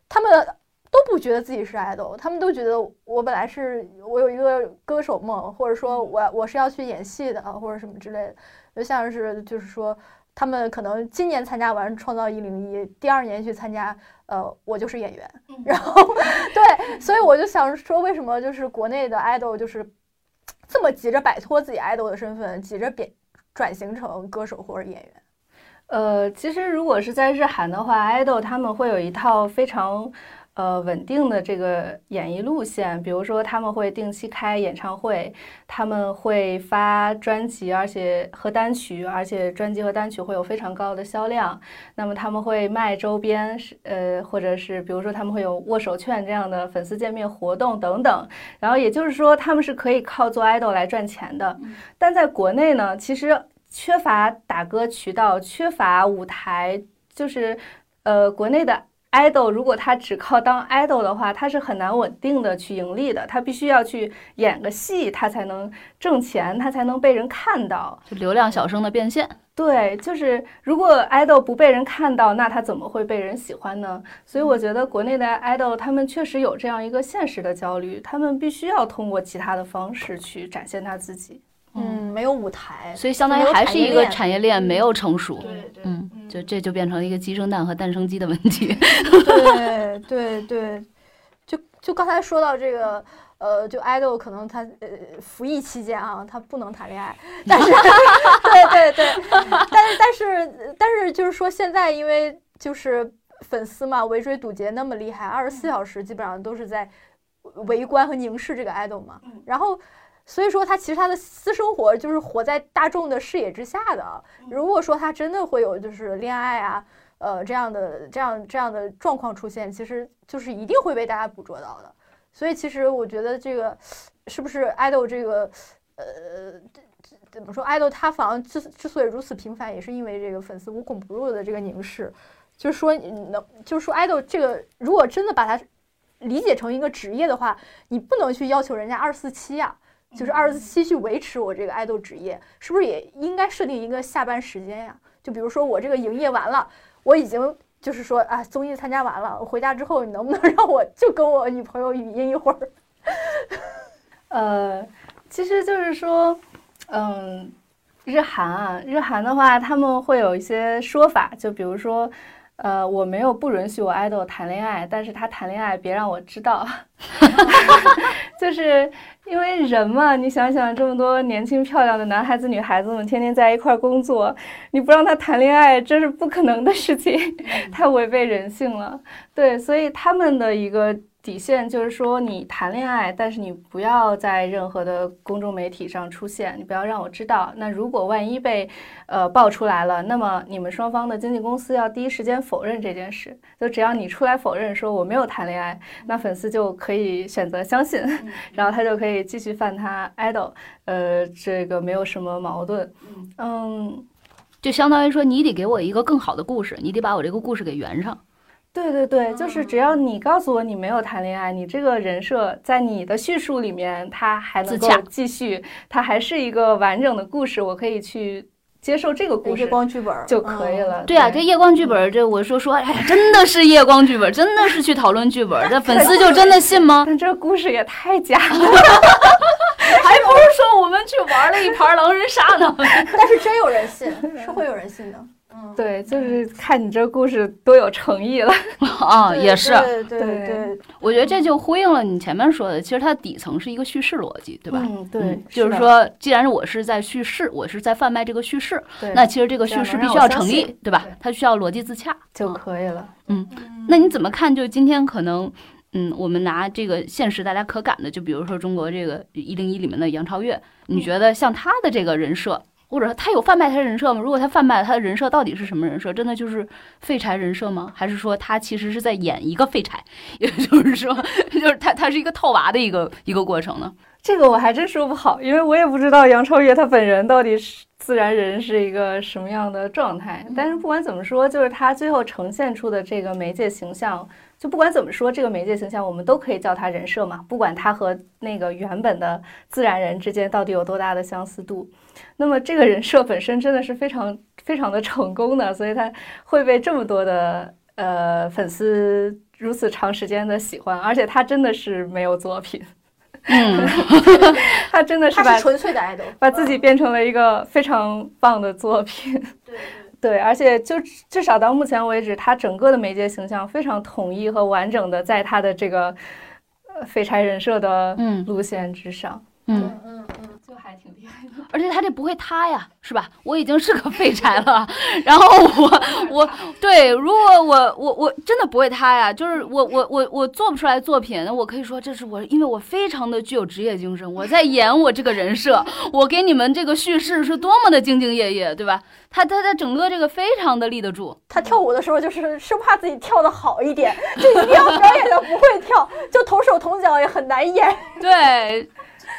他们都不觉得自己是 idol，他们都觉得我本来是我有一个歌手梦，或者说我我是要去演戏的，或者什么之类的，就像是就是说。他们可能今年参加完《创造一零一》，第二年去参加，呃，我就是演员。然后，对，所以我就想说，为什么就是国内的 idol 就是这么急着摆脱自己 idol 的身份，急着变转型成歌手或者演员？呃，其实如果是在日韩的话，idol 他们会有一套非常呃稳定的这个演艺路线，比如说他们会定期开演唱会，他们会发专辑，而且和单曲，而且专辑和单曲会有非常高的销量。那么他们会卖周边，是呃，或者是比如说他们会有握手券这样的粉丝见面活动等等。然后也就是说，他们是可以靠做 idol 来赚钱的。但在国内呢，其实缺乏打歌渠道，缺乏舞台，就是呃，国内的 idol 如果他只靠当 idol 的话，他是很难稳定的去盈利的，他必须要去演个戏，他才能挣钱，他才能被人看到。就流量小生的变现。对，就是如果 idol 不被人看到，那他怎么会被人喜欢呢？所以我觉得国内的 idol 他们确实有这样一个现实的焦虑，他们必须要通过其他的方式去展现他自己。嗯，没有舞台，所以相当于还是一个产业链。没有成熟。对对嗯，就这就变成了一个鸡生蛋和蛋生鸡的问题。对对对，就就刚才说到这个，呃，就 idol 可能他呃服役期间啊，他不能谈恋爱，但是 对对对，但是但是但是就是说现在因为就是粉丝嘛围追堵截那么厉害，二十四小时基本上都是在围观和凝视这个 idol 嘛，然后。所以说，他其实他的私生活就是活在大众的视野之下的。如果说他真的会有就是恋爱啊，呃，这样的这样这样的状况出现，其实就是一定会被大家捕捉到的。所以其实我觉得这个是不是 idol 这个呃怎么说 idol 塌房之之所以如此频繁，也是因为这个粉丝无孔不入的这个凝视。就是说你能就是说 idol 这个如果真的把它理解成一个职业的话，你不能去要求人家二十四七呀。就是二十四七去维持我这个爱豆职业，是不是也应该设定一个下班时间呀？就比如说我这个营业完了，我已经就是说啊，综艺参加完了，我回家之后，你能不能让我就跟我女朋友语音一会儿？呃，其实就是说，嗯，日韩啊，日韩的话，他们会有一些说法，就比如说。呃，我没有不允许我爱豆谈恋爱，但是他谈恋爱别让我知道，就是因为人嘛，你想想这么多年轻漂亮的男孩子、女孩子们天天在一块儿工作，你不让他谈恋爱，这是不可能的事情，太违背人性了。对，所以他们的一个。底线就是说，你谈恋爱，但是你不要在任何的公众媒体上出现，你不要让我知道。那如果万一被呃爆出来了，那么你们双方的经纪公司要第一时间否认这件事。就只要你出来否认说我没有谈恋爱，那粉丝就可以选择相信，然后他就可以继续犯他 idol，呃，这个没有什么矛盾。嗯，就相当于说，你得给我一个更好的故事，你得把我这个故事给圆上。对对对，就是只要你告诉我你没有谈恋爱，你这个人设在你的叙述里面，它还能够继续，它还是一个完整的故事，我可以去接受这个故事。夜光剧本就可以了。对啊，这夜光剧本，这我说说，哎呀，真的是夜光剧本，真的是去讨论剧本，这粉丝就真的信吗？但这故事也太假了，还不如 说我们去玩了一盘狼人杀呢。但是真有人信，是会有人信的。对，就是看你这故事多有诚意了 啊，也是。对对对，我觉得这就呼应了你前面说的，其实它底层是一个叙事逻辑，对吧？嗯，对，就是说，既然我是在叙事，我是在贩卖这个叙事，那其实这个叙事必须要成立，对吧？它需要逻辑自洽就可以了。嗯，那你怎么看？就今天可能，嗯，我们拿这个现实大家可感的，就比如说中国这个一零一里面的杨超越，你觉得像他的这个人设？或者他有贩卖他人设吗？如果他贩卖他的人设，到底是什么人设？真的就是废柴人设吗？还是说他其实是在演一个废柴？也就是说，就是他他是一个套娃的一个一个过程呢？这个我还真说不好，因为我也不知道杨超越他本人到底是自然人是一个什么样的状态。但是不管怎么说，就是他最后呈现出的这个媒介形象。就不管怎么说，这个媒介形象我们都可以叫它人设嘛。不管它和那个原本的自然人之间到底有多大的相似度，那么这个人设本身真的是非常非常的成功的，所以他会被这么多的呃粉丝如此长时间的喜欢，而且他真的是没有作品，嗯，他真的是他把是纯粹的爱豆，把自己变成了一个非常棒的作品。对对，而且就至少到目前为止，他整个的媒介形象非常统一和完整的在他的这个呃废柴人设的嗯。路线之上，嗯，嗯嗯嗯，就还挺厉害的。而且他这不会塌呀，是吧？我已经是个废柴了，然后我我对，如果我我我真的不会塌呀，就是我我我我做不出来作品，我可以说这是我，因为我非常的具有职业精神，我在演我这个人设，我给你们这个叙事是多么的兢兢业业，对吧？他他他整个这个非常的立得住，他跳舞的时候就是生怕自己跳的好一点，就一定要表演的不会跳，就同手同脚也很难演。对，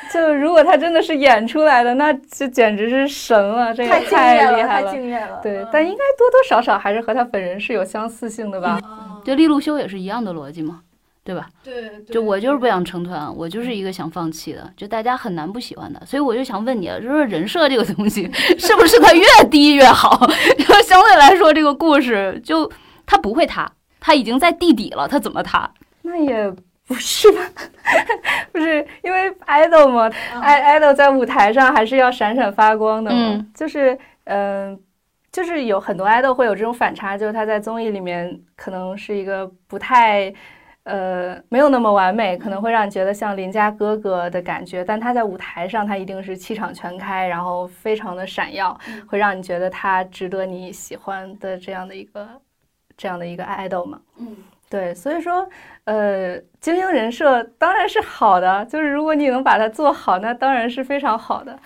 就如果他真的是演出来的，那就简直是神了，这个太敬业了，太厉害了。敬业了。对嗯，但应该多多少少还是和他本人是有相似性的吧？就利路修也是一样的逻辑嘛，对吧？对，就我就是不想成团，我就是一个想放弃的，就大家很难不喜欢的，所以我就想问你，啊就是人设这个东西，是不是它越低越好？就相对来说，这个故事就它不会塌，它已经在地底了，它怎么塌？那也不是吧？不是因为 idol 嘛，嗯爱 idol 在舞台上还是要闪闪发光的嘛，嗯就是嗯、就是有很多 idol 会有这种反差，就是他在综艺里面可能是一个不太。呃，没有那么完美，可能会让你觉得像邻家哥哥的感觉，但他在舞台上，他一定是气场全开，然后非常的闪耀，会让你觉得他值得你喜欢的这样的一个这样的一个 idol 嘛。嗯，对，所以说，呃，精英人设当然是好的，就是如果你能把它做好，那当然是非常好的。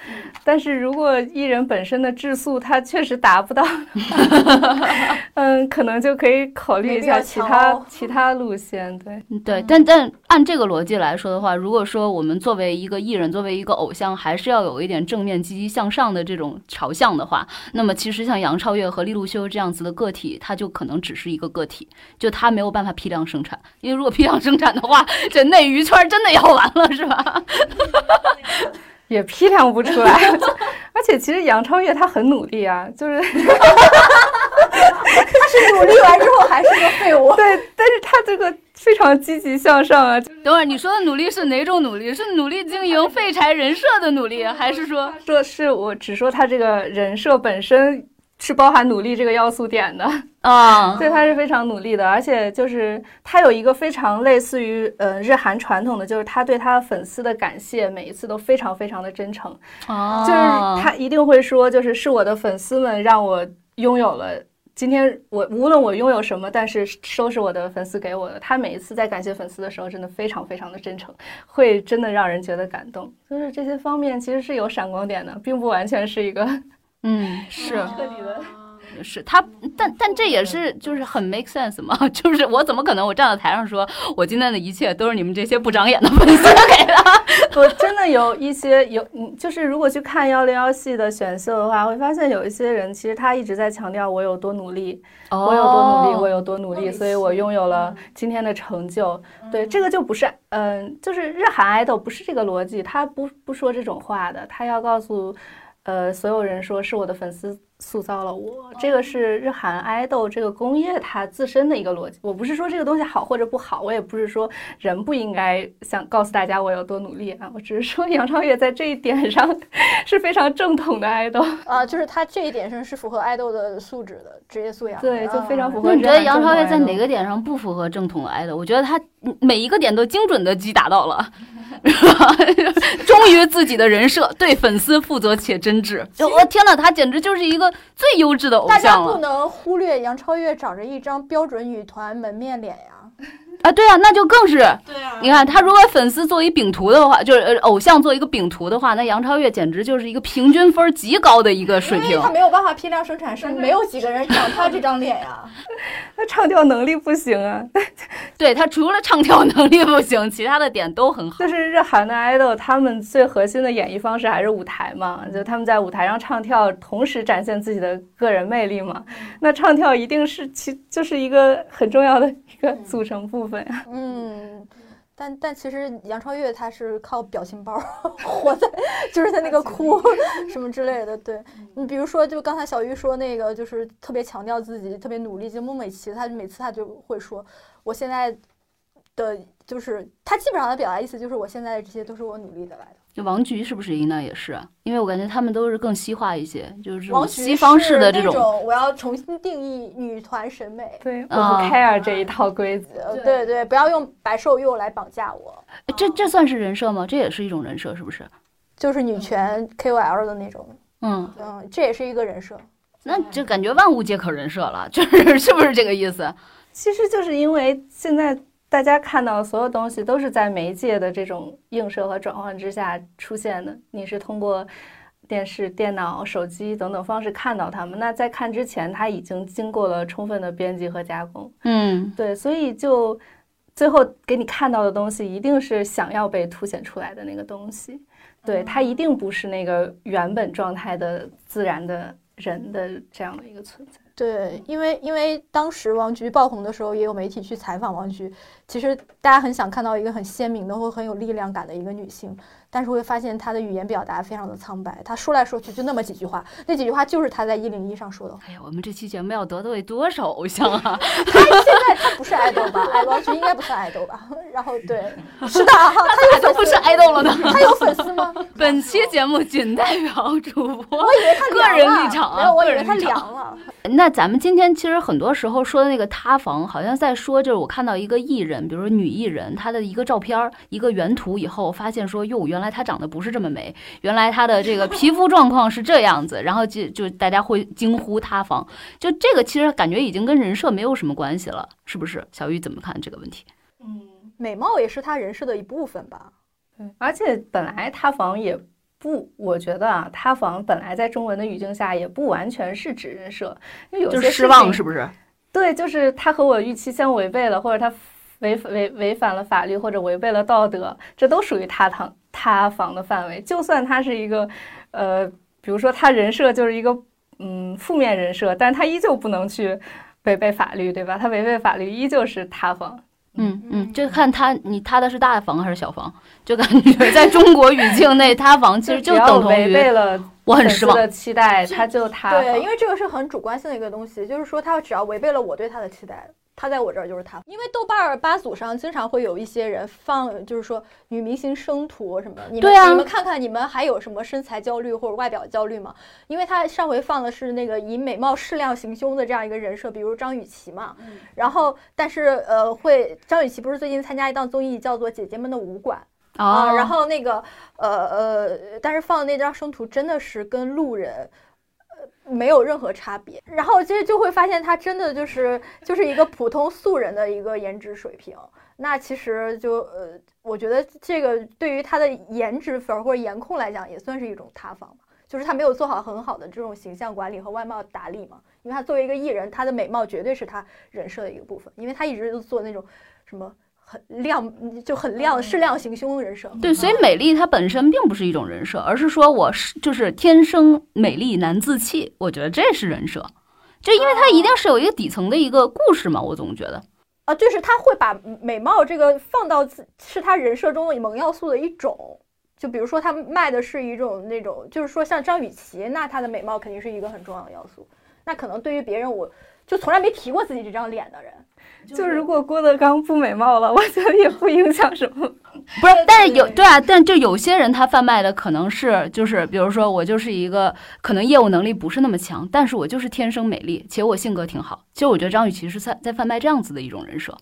但是如果艺人本身的质素他确实达不到，嗯，可能就可以考虑一下其他其他路线。对，对，但但按这个逻辑来说的话，如果说我们作为一个艺人，作为一个偶像，还是要有一点正面、积极向上的这种朝向的话，那么其实像杨超越和利路修这样子的个体，他就可能只是一个个体，就他没有办法批量生产，因为如果批量生产的话，这内娱圈真的要完了，是吧？也批量不出来。而且其实杨超越她很努力啊，就是 他是努力完之后还是个废物。对，但是她这个非常积极向上啊，等会儿你说的努力是哪种努力？是努力经营废柴人设的努力，还是说说是我只说她这个人设本身是包含努力这个要素点的。啊？对，他是非常努力的，而且就是他有一个非常类似于呃日韩传统的，就是他对他粉丝的感谢每一次都非常非常的真诚，哦，就是他一定会说，就是是我的粉丝们让我拥有了。今天我无论我拥有什么，但是都是我的粉丝给我的。他每一次在感谢粉丝的时候，真的非常非常的真诚，会真的让人觉得感动。就是这些方面其实是有闪光点的，并不完全是一个嗯是。彻底的。是他，但但这也是就是很 make sense 嘛，就是我怎么可能我站在台上说我今天的一切都是你们这些不长眼的粉丝给的？我真的有一些有，嗯，就是如果去看幺零幺系的选秀的话，会发现有一些人其实他一直在强调我有多努力，我有多努力，我有多努力，所以我拥有了今天的成就。对，这个就不是，嗯，就是日韩 idol 不是这个逻辑，他不不说这种话的，他要告诉，呃，所有人说是我的粉丝塑造了我，这个是日韩 idol 这个工业它自身的一个逻辑。我不是说这个东西好或者不好，我也不是说人不应该想告诉大家我有多努力啊，我只是说杨超越在这一点上 是非常正统的 idol，啊，就是他这一点上是符合爱豆的素质的职业素养。对，就非常符啊合。那你觉得杨超越在哪个？点上不符合正统的 idol？我觉得他每一个点都精准的击打到了，忠于自己的人设，对粉丝负责且真挚。就我天呐，他简直就是一个最优质的偶像大家。不能忽略杨超越长着一张标准女团门面脸呀。啊，对啊，那就更是。对啊你看他如果粉丝做一饼图的话，就是呃偶像做一个饼图的话，那杨超越简直就是一个平均分极高的一个水平因为。他没有办法批量生产，是没有几个人长他这张脸呀。他唱跳能力不行啊，对他除了唱跳能力不行，其他的点都很好就。是日韩的 idol，他们最核心的演绎方式还是舞台嘛，就他们在舞台上唱跳，同时展现自己的个人魅力嘛。那唱跳一定是其就是一个很重要的一个组成部分呀。嗯，但但其实杨超越她是靠表情包 活在，就是她那个哭 什么之类的。对你比如说，就刚才小玉说那个，就是特别强调自己，特别努力。就孟美岐，她每次她就会说，我现在的就是她基本上的表达意思就是，我现在的这些都是我努力得来的。就王菊是不是应该也是？因为我感觉他们都是更西化一些，就是西方式的这种。我要重新定义女团审美。对，我不啊 care 这一套规则。呃，对对，不要用白瘦幼来绑架我，哎这这算是人设吗？这也是一种人设，是不是？就是女权 KOL 的那种，嗯，嗯，这也是一个人设。那就感觉万物皆可人设了，就是是不是这个意思？其实就是因为现在大家看到的所有东西都是在媒介的这种映射和转换之下出现的。你是通过电视、电脑、手机等等方式看到它们，那在看之前，它已经经过了充分的编辑和加工。嗯，对，所以就最后给你看到的东西，一定是想要被凸显出来的那个东西。对，它一定不是那个原本状态的自然的人的这样的一个存在。对，因为因为当时王菊爆红的时候，也有媒体去采访王菊。其实大家很想看到一个很鲜明的或很有力量感的一个女性，但是会发现他的语言表达非常的苍白，他说来说去就那么几句话，那几句话就是他在一零一上说的话。哎呀，我们这期节目要得罪多少偶像啊？他现在他不是爱豆吧？哎，王菊应该不算爱豆吧？然后对，是的哈，她有都不是爱豆了呢。他有粉丝吗？本期节目仅代表主播。我以为他个人立场啊没有，我以为她个人立场凉了。那咱们今天其实很多时候说的那个塌房，好像在说，就是我看到一个艺人，比如说女艺人，她的一个照片儿、一个原图以后，发现说，哟，原来她长得不是这么美，原来她的这个皮肤状况是这样子，然后就就大家会惊呼塌房。就这个其实感觉已经跟人设没有什么关系了，是不是？小玉怎么看这个问题？嗯，美貌也是她人设的一部分吧？对，而且本来塌房也不，我觉得啊，塌房本来在中文的语境下也不完全是指人设，因为有就失望，是不是？对，就是他和我预期相违背了，或者他违违违反了法律，或者违背了道德，这都属于塌房塌房的范围。就算他是一个，呃，比如说他人设就是一个嗯负面人设，但是他依旧不能去违背法律，对吧？他违背法律依旧是塌房。嗯嗯，就看他你塌的是大房还是小房，就感觉在中国语境内塌房其实就等同违于背了我很失望。的期待，他就塌。对，因为这个是很主观性的一个东西，就是说他只要违背了我对他的期待，他在我这儿就是他。因为豆瓣儿吧组上经常会有一些人放，就是说女明星生图什么，你们、对啊你们看看你们还有什么身材焦虑或者外表焦虑吗？因为他上回放的是那个以美貌适量行凶的这样一个人设，比如张雨绮嘛，然后但是呃会张雨绮不是最近参加一档综艺叫做《姐姐们的武馆》。啊，然后那个呃呃，但是放的那张生图真的是跟路人。没有任何差别。然后其实就会发现，他真的就是就是一个普通素人的一个颜值水平。那其实就呃，我觉得这个对于他的颜值粉或者颜控来讲，也算是一种塌房吧。就是他没有做好很好的这种形象管理和外貌打理嘛。因为他作为一个艺人，他的美貌绝对是他人设的一个部分，因为他一直都做那种什么。很亮就很亮，适量行凶人设。对，所以美丽它本身并不是一种人设，而是说我是就是天生美丽难自弃。我觉得这是人设，就因为它一定是有一个底层的一个故事嘛。我总觉得啊，就是他会把美貌这个放到自是他人设中的萌要素的一种。就比如说他卖的是一种那种，就是说像张雨绮，那她的美貌肯定是一个很重要的要素。那可能对于别人，我就从来没提过自己这张脸的人。就如果郭德纲不美貌了，我觉得也不影响什么。不是，但是有对啊，但就有些人他贩卖的可能是就是，比如说我就是一个可能业务能力不是那么强，但是我就是天生美丽，且我性格挺好。其实我觉得张雨绮是在在贩卖这样子的一种人设。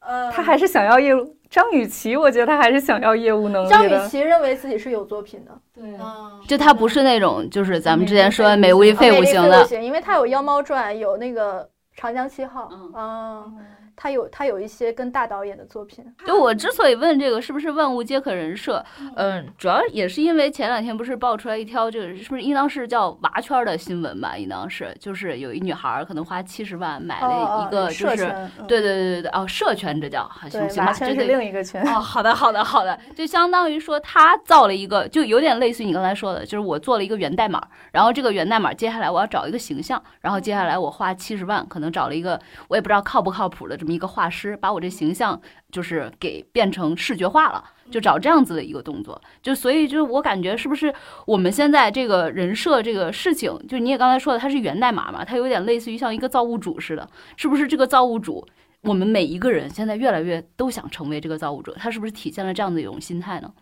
呃，他还是想要业务。张雨绮，我觉得他还是想要业务能力张雨绮认为自己是有作品的，对嗯，就她不是那种就是咱们之前说美美丽丽废物型的，型，因为她有《妖猫传》，有那个《长江七号》嗯啊。他有他有一些跟大导演的作品。就我之所以问这个是不是万物皆可人设，嗯，主要也是因为前两天不是爆出来一条，就是是不是应当是叫娃圈的新闻吧？应当是就是有一女孩可能花七十万买了一个，就是对对对对对哦，社圈这叫对娃圈是另一个圈哦。好的好的好的，就相当于说他造了一个，就有点类似于你刚才说的，就是我做了一个源代码，然后这个源代码接下来我要找一个形象，然后接下来我花七十万可能找了一个我也不知道靠不靠谱的这么一个画师，把我这形象就是给变成视觉化了，就找这样子的一个动作，就所以就我感觉是不是我们现在这个人设这个事情，就你也刚才说的，它是源代码嘛，它有点类似于像一个造物主似的，是不是这个造物主？我们每一个人现在越来越都想成为这个造物主，他是不是体现了这样的一种心态呢？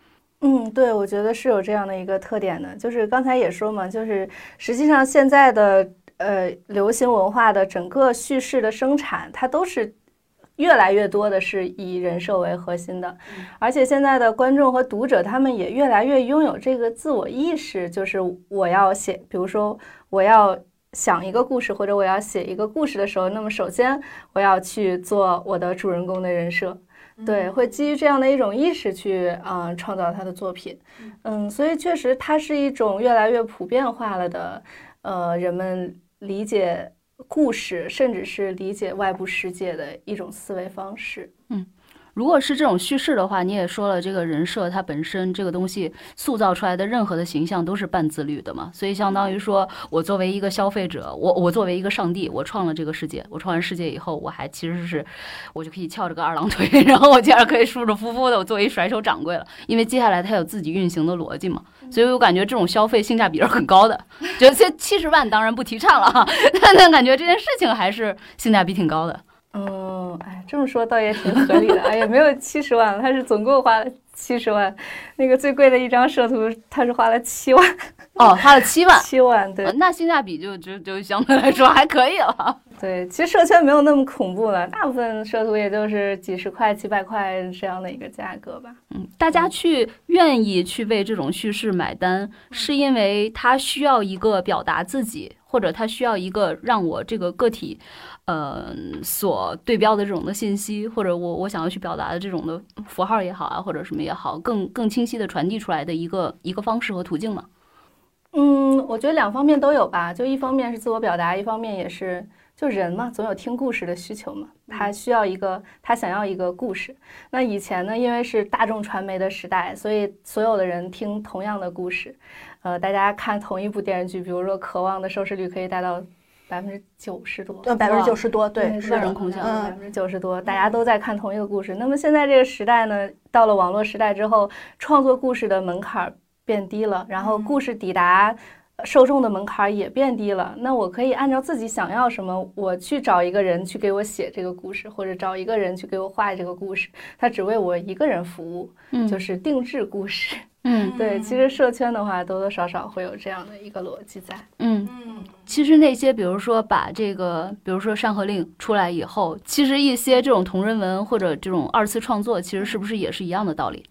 嗯，对，我觉得是有这样的一个特点的，就是刚才也说嘛，就是实际上现在的呃流行文化的整个叙事的生产，它都是越来越多的是以人设为核心的，而且现在的观众和读者他们也越来越拥有这个自我意识，就是我要写，比如说我要。想一个故事，或者我要写一个故事的时候，那么首先我要去做我的主人公的人设，对，会基于这样的一种意识去啊创造他的作品，嗯，所以确实它是一种越来越普遍化了的，呃，人们理解故事，甚至是理解外部世界的一种思维方式，嗯。如果是这种叙事的话，你也说了，这个人设它本身这个东西塑造出来的任何的形象都是半自律的嘛，所以相当于说我作为一个消费者，我我作为一个上帝，我创了这个世界，我创完世界以后，我还其实是我就可以翘着个二郎腿，然后我竟然可以舒舒服服的我作为甩手掌柜了，因为接下来它有自己运行的逻辑嘛，所以我感觉这种消费性价比是很高的，觉得这七十万当然不提倡了哈，但但感觉这件事情还是性价比挺高的。嗯，哎，这么说倒也挺合理的。哎呀，没有七十万，他是总共花了七十万。那个最贵的一张摄图，他是花了七万。哦，花了七万，七万，对，那性价比就就就相对来说还可以了。对，其实社圈没有那么恐怖了，大部分摄图也就是几十块、几百块这样的一个价格吧。嗯，大家去愿意去为这种叙事买单，是因为他需要一个表达自己，或者他需要一个让我这个个体。呃，所对标的这种的信息，或者我我想要去表达的这种的符号也好啊，或者什么也好，更更清晰的传递出来的一个一个方式和途径嘛。嗯，我觉得两方面都有吧。就一方面是自我表达，一方面也是就人嘛，总有听故事的需求嘛。他需要一个，他想要一个故事。那以前呢，因为是大众传媒的时代，所以所有的人听同样的故事。呃，大家看同一部电视剧，比如说《渴望》的收视率可以达到。百分之九十多，对，百分之九十多，对，万人空巷，百分之九十多，大家都在看同一个故事。那么现在这个时代呢，到了网络时代之后，创作故事的门槛变低了，然后故事抵达受众的门槛也变低了。那我可以按照自己想要什么，我去找一个人去给我写这个故事，或者找一个人去给我画这个故事，他只为我一个人服务，就是定制故事。嗯，对，其实社圈的话，多多少少会有这样的一个逻辑在。嗯嗯，其实那些，比如说把这个，比如说《山河令》出来以后，其实一些这种同人文或者这种二次创作，其实是不是也是一样的道理？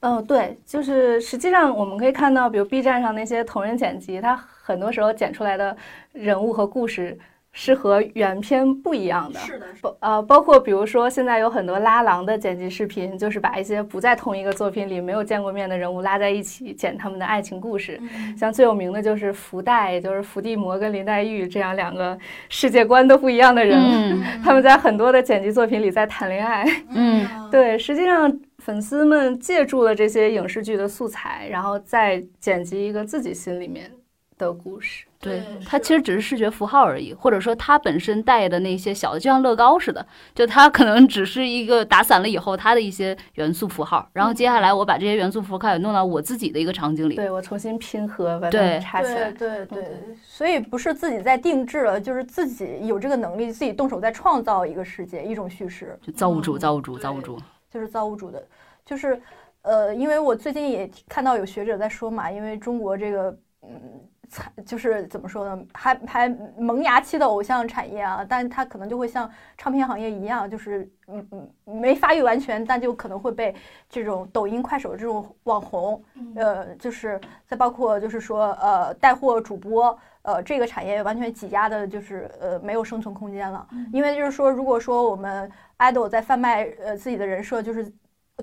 嗯，对，就是实际上我们可以看到，比如 B 站上那些同人剪辑，它很多时候剪出来的人物和故事。是和原片不一样的，是的，包呃，包括比如说现在有很多拉郎的剪辑视频，就是把一些不在同一个作品里没有见过面的人物拉在一起剪他们的爱情故事。像最有名的就是福袋，也就是伏地魔跟林黛玉这样两个世界观都不一样的人，他们在很多的剪辑作品里在谈恋爱。嗯，对，实际上粉丝们借助了这些影视剧的素材，然后再剪辑一个自己心里面的故事。对它其实只是视觉符号而已，或者说它本身带的那些小的，就像乐高似的，就它可能只是一个打散了以后它的一些元素符号，然后接下来我把这些元素符号也弄到我自己的一个场景里，对我重新拼合把它插起来，对对对，所以不是自己在定制了，就是自己有这个能力，自己动手在创造一个世界，一种叙事，就造物主，造物主，造物主，就是造物主的，就是呃，因为我最近也看到有学者在说嘛，因为中国这个嗯。就是怎么说呢，还还萌芽期的偶像产业啊，但它可能就会像唱片行业一样，就是嗯嗯没发育完全，但就可能会被这种抖音、快手这种网红，呃，就是再包括就是说呃带货主播，呃，这个产业完全挤压的，就是呃没有生存空间了。因为就是说，如果说我们 idol 在贩卖呃自己的人设，就是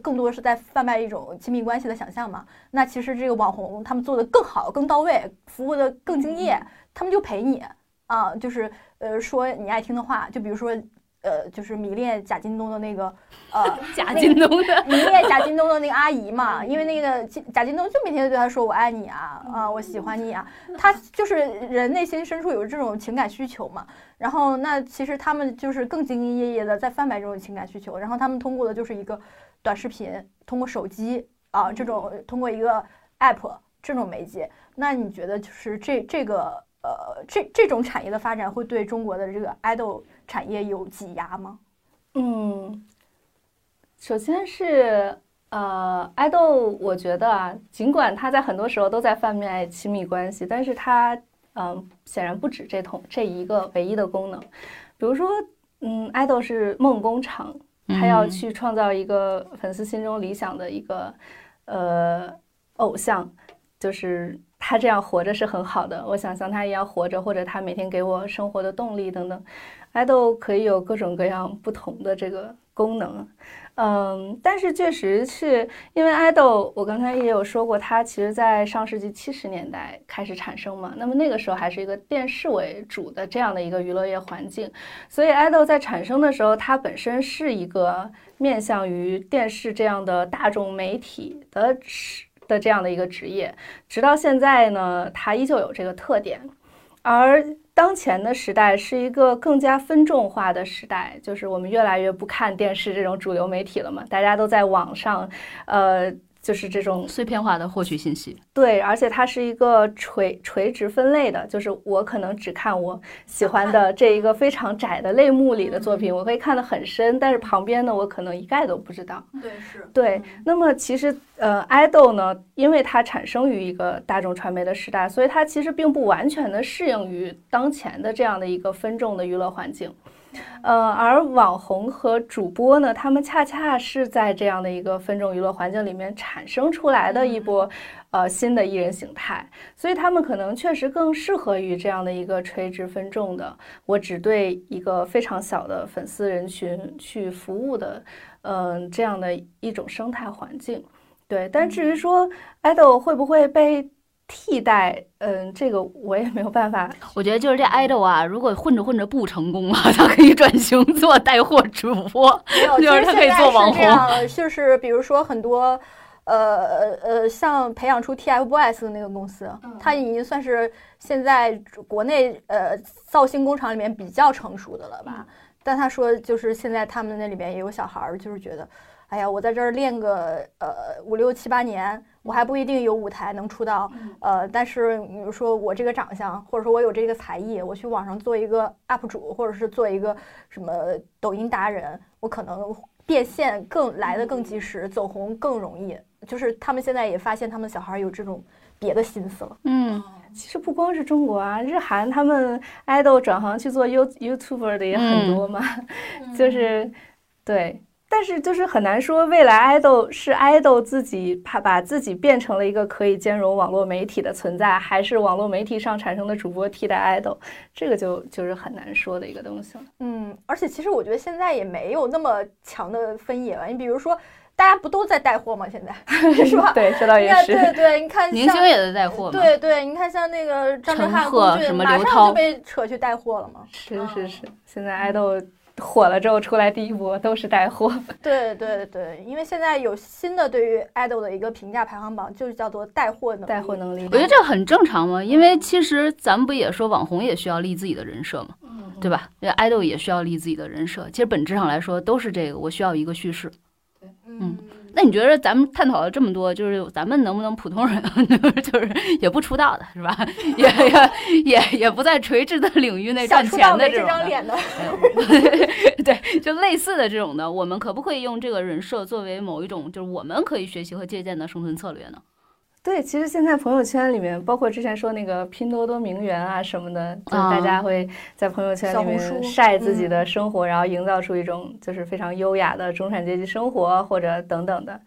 更多是在贩卖一种亲密关系的想象嘛。那其实这个网红他们做的更好、更到位，服务的更敬业，他们就陪你啊，就是呃说你爱听的话，就比如说。呃，就是迷恋贾金东的那个，呃，贾金东的迷恋贾金东的那个阿姨嘛，因为那个贾金东就每天对他说我爱你啊，啊，我喜欢你啊，他就是人内心深处有这种情感需求嘛。然后那其实他们就是更兢兢业业的在贩卖这种情感需求，然后他们通过的就是一个短视频，通过手机啊这种通过一个 app 这种媒介。那你觉得就是这这个呃这这种产业的发展会对中国的这个 idol？产业有挤压吗？嗯，首先是呃，爱豆，我觉得啊，尽管他在很多时候都在贩卖亲密关系，但是他嗯，显然不止这同这一个唯一的功能。比如说，嗯，爱豆是梦工厂，他要去创造一个粉丝心中理想的一个呃偶像，就是他这样活着是很好的，我想像他一样活着，或者他每天给我生活的动力等等。爱豆可以有各种各样不同的这个功能，嗯，但是确实是因为爱豆，我刚才也有说过，它其实在上世纪七十年代开始产生嘛，那么那个时候还是一个电视为主的这样的一个娱乐业环境，所以爱豆在产生的时候，它本身是一个面向于电视这样的大众媒体的的这样的一个职业，直到现在呢，它依旧有这个特点，而。当前的时代是一个更加分众化的时代，就是我们越来越不看电视这种主流媒体了嘛，大家都在网上，呃。就是这种碎片化的获取信息，对，而且它是一个垂垂直分类的，就是我可能只看我喜欢的这一个非常窄的类目里的作品，我可以看得很深，但是旁边呢，我可能一概都不知道。对，是。对，那么其实呃，idol 呢，因为它产生于一个大众传媒的时代，所以它其实并不完全的适应于当前的这样的一个分众的娱乐环境。呃，而网红和主播呢，他们恰恰是在这样的一个分众娱乐环境里面产生出来的一波，呃，新的艺人形态，所以他们可能确实更适合于这样的一个垂直分众的，我只对一个非常小的粉丝人群去服务的，嗯，这样的一种生态环境。对，但至于说 idol 会不会被？替代，嗯，这个我也没有办法。我觉得就是这 idol 啊，如果混着混着不成功了，他可以转型做带货主播，就是他可以做网红。就是比如说很多，呃呃呃，像培养出 TFBOYS 的那个公司，它已经算是现在国内呃造星工厂里面比较成熟的了吧。但他说，就是现在他们那里面也有小孩儿，就是觉得。哎呀，我在这儿练个呃五六七八年，我还不一定有舞台能出道。呃，但是比如说我这个长相，或者说我有这个才艺，我去网上做一个 UP 主，或者是做一个什么抖音达人，我可能变现更来的更及时，走红更容易。就是他们现在也发现，他们小孩有这种别的心思了。嗯，其实不光是中国啊，日韩他们爱豆转行去做 You YouTuber 的也很多嘛，就是对。但是就是很难说，未来爱豆是爱豆自己怕把自己变成了一个可以兼容网络媒体的存在，还是网络媒体上产生的主播替代爱豆，这个就就是很难说的一个东西了。嗯，而且其实我觉得现在也没有那么强的分野了。你比如说，大家不都在带货吗？现在 是吧？对，这倒也是。对对，你看明星也在带货。对对，你看像那个张哲瀚、龚俊，马上就被扯去带货了嘛。是是是，现在爱豆。火了之后出来第一波都是带货，对对对，因为现在有新的对于 idol 的一个评价排行榜，就是叫做带货能带货能力。我觉得这很正常嘛，因为其实咱们不也说网红也需要立自己的人设嘛，对吧？因为 idol 也需要立自己的人设，其实本质上来说都是这个，我需要一个叙事。对，嗯。那你觉得咱们探讨了这么多，就是咱们能不能普通人，就是也不出道的是吧？也 也也也不在垂直的领域内赚钱的这种的，对，就类似的这种的，我们可不可以用这个人设作为某一种就是我们可以学习和借鉴的生存策略呢？对，其实现在朋友圈里面，包括之前说那个拼多多名媛啊什么的，就是大家会在朋友圈里面晒自己的生活，然后营造出一种就是非常优雅的中产阶级生活或者等等的。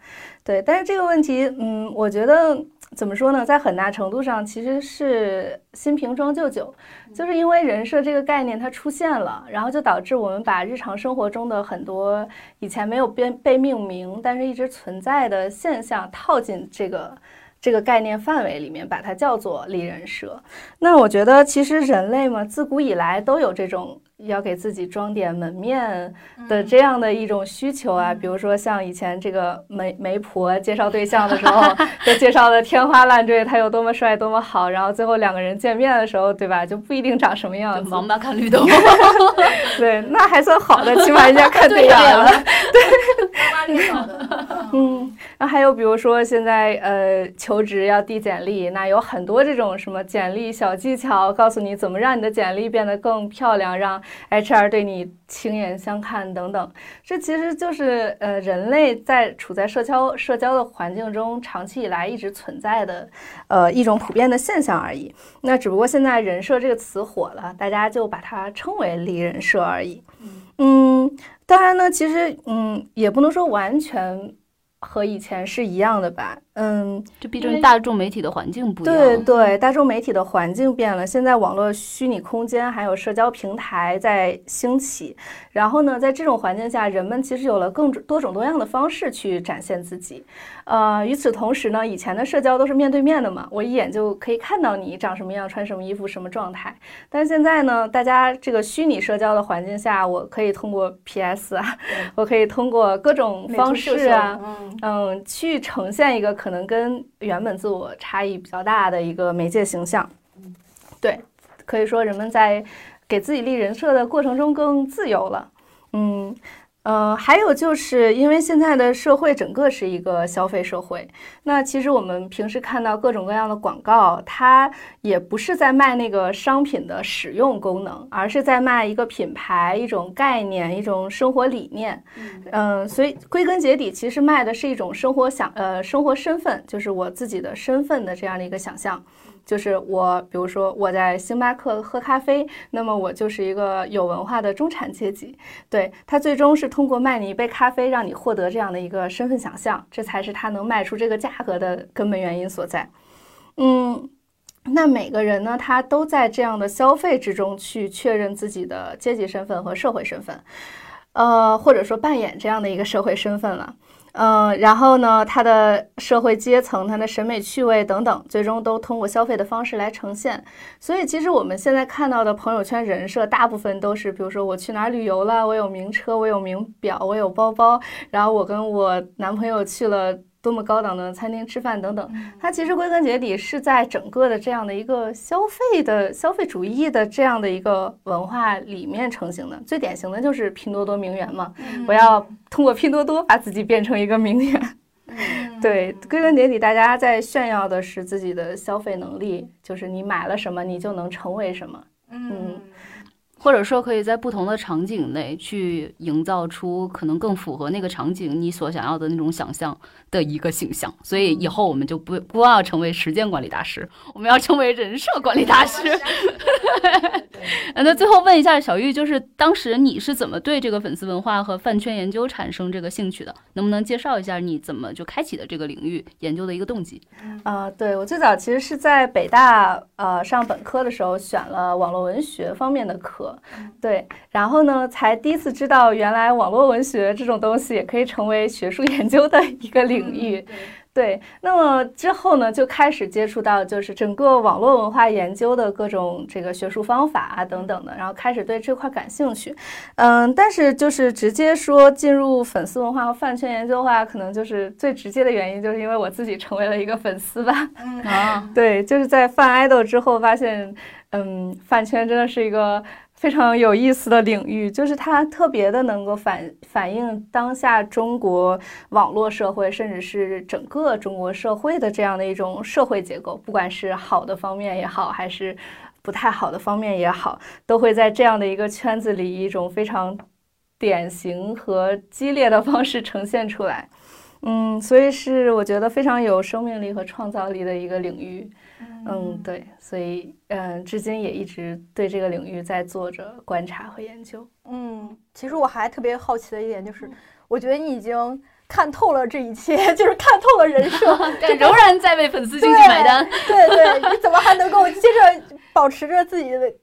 对，但是这个问题，嗯，我觉得怎么说呢，在很大程度上其实是新瓶装旧酒，就是因为人设这个概念它出现了，然后就导致我们把日常生活中的很多以前没有被被命名，但是一直存在的现象套进这个。这个概念范围里面，把它叫做立人设。那我觉得，其实人类嘛，自古以来都有这种。要给自己装点门面的这样的一种需求啊，比如说像以前这个媒媒婆介绍对象的时候，就介绍的天花乱坠，他有多么帅多么好，然后最后两个人见面的时候，对吧，就不一定长什么样子。王八看绿豆。对，那还算好的，起码人家看对 眼了。对，妈领导的。嗯，然后还有比如说现在呃求职要递简历，那有很多这种什么简历小技巧，告诉你怎么让你的简历变得更漂亮，让 HR 对你倾眼相看等等，这其实就是呃人类在处在社交社交的环境中长期以来一直存在的呃一种普遍的现象而已。那只不过现在“人设”这个词火了，大家就把它称为“立人设”而已。嗯，当然呢，其实嗯也不能说完全。和以前是一样的吧，嗯，就毕竟大众媒体的环境不一样。对对，大众媒体的环境变了，现在网络虚拟空间还有社交平台在兴起，然后呢，在这种环境下，人们其实有了更多种多样的方式去展现自己。呃，与此同时呢，以前的社交都是面对面的嘛，我一眼就可以看到你长什么样、穿什么衣服、什么状态。但是现在呢，大家这个虚拟社交的环境下，我可以通过 PS 啊，我可以通过各种方式啊，嗯，去呈现一个可能跟原本自我差异比较大的一个媒介形象。对，可以说人们在给自己立人设的过程中更自由了。嗯。呃，还有就是因为现在的社会整个是一个消费社会，那其实我们平时看到各种各样的广告，它也不是在卖那个商品的使用功能，而是在卖一个品牌、一种概念、一种生活理念。嗯，所以归根结底，其实卖的是一种生活想呃生活身份，就是我自己的身份的这样的一个想象。就是我，比如说我在星巴克喝咖啡，那么我就是一个有文化的中产阶级。对他最终是通过卖你一杯咖啡，让你获得这样的一个身份想象，这才是他能卖出这个价格的根本原因所在。嗯，那每个人呢，他都在这样的消费之中去确认自己的阶级身份和社会身份，呃，或者说扮演这样的一个社会身份了。嗯，然后呢，他的社会阶层、他的审美趣味等等，最终都通过消费的方式来呈现。所以，其实我们现在看到的朋友圈人设，大部分都是，比如说我去哪旅游了，我有名车，我有名表，我有包包，然后我跟我男朋友去了。多么高档的餐厅吃饭等等，它其实归根结底是在整个的这样的一个消费的消费主义的这样的一个文化里面成型的。最典型的就是拼多多名媛嘛，我要通过拼多多把自己变成一个名媛。对，归根结底，大家在炫耀的是自己的消费能力，就是你买了什么，你就能成为什么。嗯。或者说，可以在不同的场景内去营造出可能更符合那个场景你所想要的那种想象的一个形象。所以以后我们就不不要成为时间管理大师，我们要成为人设管理大师。那最后问一下小玉，就是当时你是怎么对这个粉丝文化和饭圈研究产生这个兴趣的？能不能介绍一下你怎么就开启的这个领域研究的一个动机？啊，对我最早其实是在北大呃上本科的时候选了网络文学方面的课。对，然后呢，才第一次知道原来网络文学这种东西也可以成为学术研究的一个领域。对，那么之后呢，就开始接触到就是整个网络文化研究的各种这个学术方法啊等等的，然后开始对这块感兴趣。嗯，但是就是直接说进入粉丝文化和饭圈研究的话，可能就是最直接的原因，就是因为我自己成为了一个粉丝吧。啊，对，就是在饭 idol 之后发现，嗯，饭圈真的是一个。非常有意思的领域，就是它特别的能够反反映当下中国网络社会，甚至是整个中国社会的这样的一种社会结构，不管是好的方面也好，还是不太好的方面也好，都会在这样的一个圈子里，一种非常典型和激烈的方式呈现出来。嗯，所以是我觉得非常有生命力和创造力的一个领域。嗯，对，所以嗯，至今也一直对这个领域在做着观察和研究。嗯，其实我还特别好奇的一点就是，我觉得你已经看透了这一切，就是看透了人生，但，仍然在为粉丝经济买单。对对，你怎么还能够接着保持着自己的？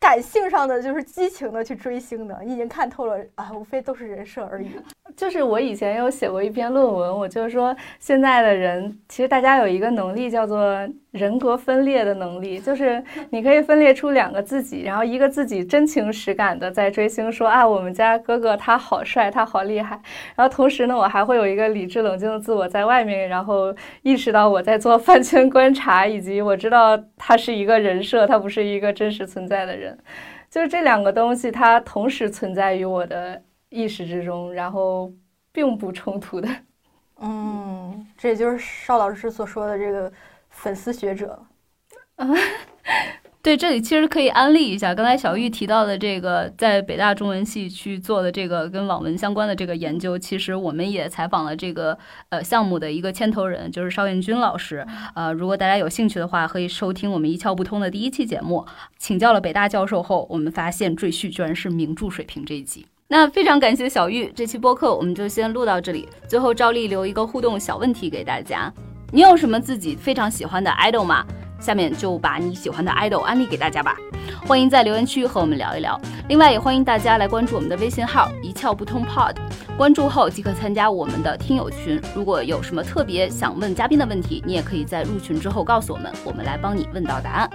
感性上的就是激情的去追星的，你已经看透了啊，无非都是人设而已。就是我以前有写过一篇论文，我就是说现在的人其实大家有一个能力叫做人格分裂的能力，就是你可以分裂出两个自己，然后一个自己真情实感的在追星，说啊我们家哥哥他好帅，他好厉害。然后同时呢，我还会有一个理智冷静的自我在外面，然后意识到我在做饭圈观察，以及我知道他是一个人设，他不是一个真实存在的人。就是这两个东西，它同时存在于我的。意识之中，然后并不冲突的。嗯，这也就是邵老师所说的这个粉丝学者。对，这里其实可以安利一下，刚才小玉提到的这个在北大中文系去做的这个跟网文相关的这个研究，其实我们也采访了这个呃项目的一个牵头人，就是邵彦军老师。呃，如果大家有兴趣的话，可以收听我们一窍不通的第一期节目，请教了北大教授后，我们发现赘婿居然是名著水平这一集。那非常感谢小玉，这期播客我们就先录到这里。最后照例留一个互动小问题给大家：你有什么自己非常喜欢的 idol 吗？下面就把你喜欢的 idol 安利给大家吧。欢迎在留言区和我们聊一聊。另外也欢迎大家来关注我们的微信号一窍不通 Pod，关注后即可参加我们的听友群。如果有什么特别想问嘉宾的问题，你也可以在入群之后告诉我们，我们来帮你问到答案。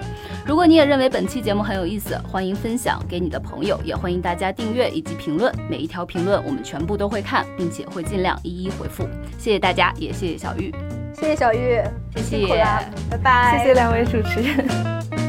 如果你也认为本期节目很有意思，欢迎分享给你的朋友，也欢迎大家订阅以及评论。每一条评论我们全部都会看，并且会尽量一一回复。谢谢大家，也谢谢小玉，谢谢小玉，谢谢，拜拜，谢谢两位主持人。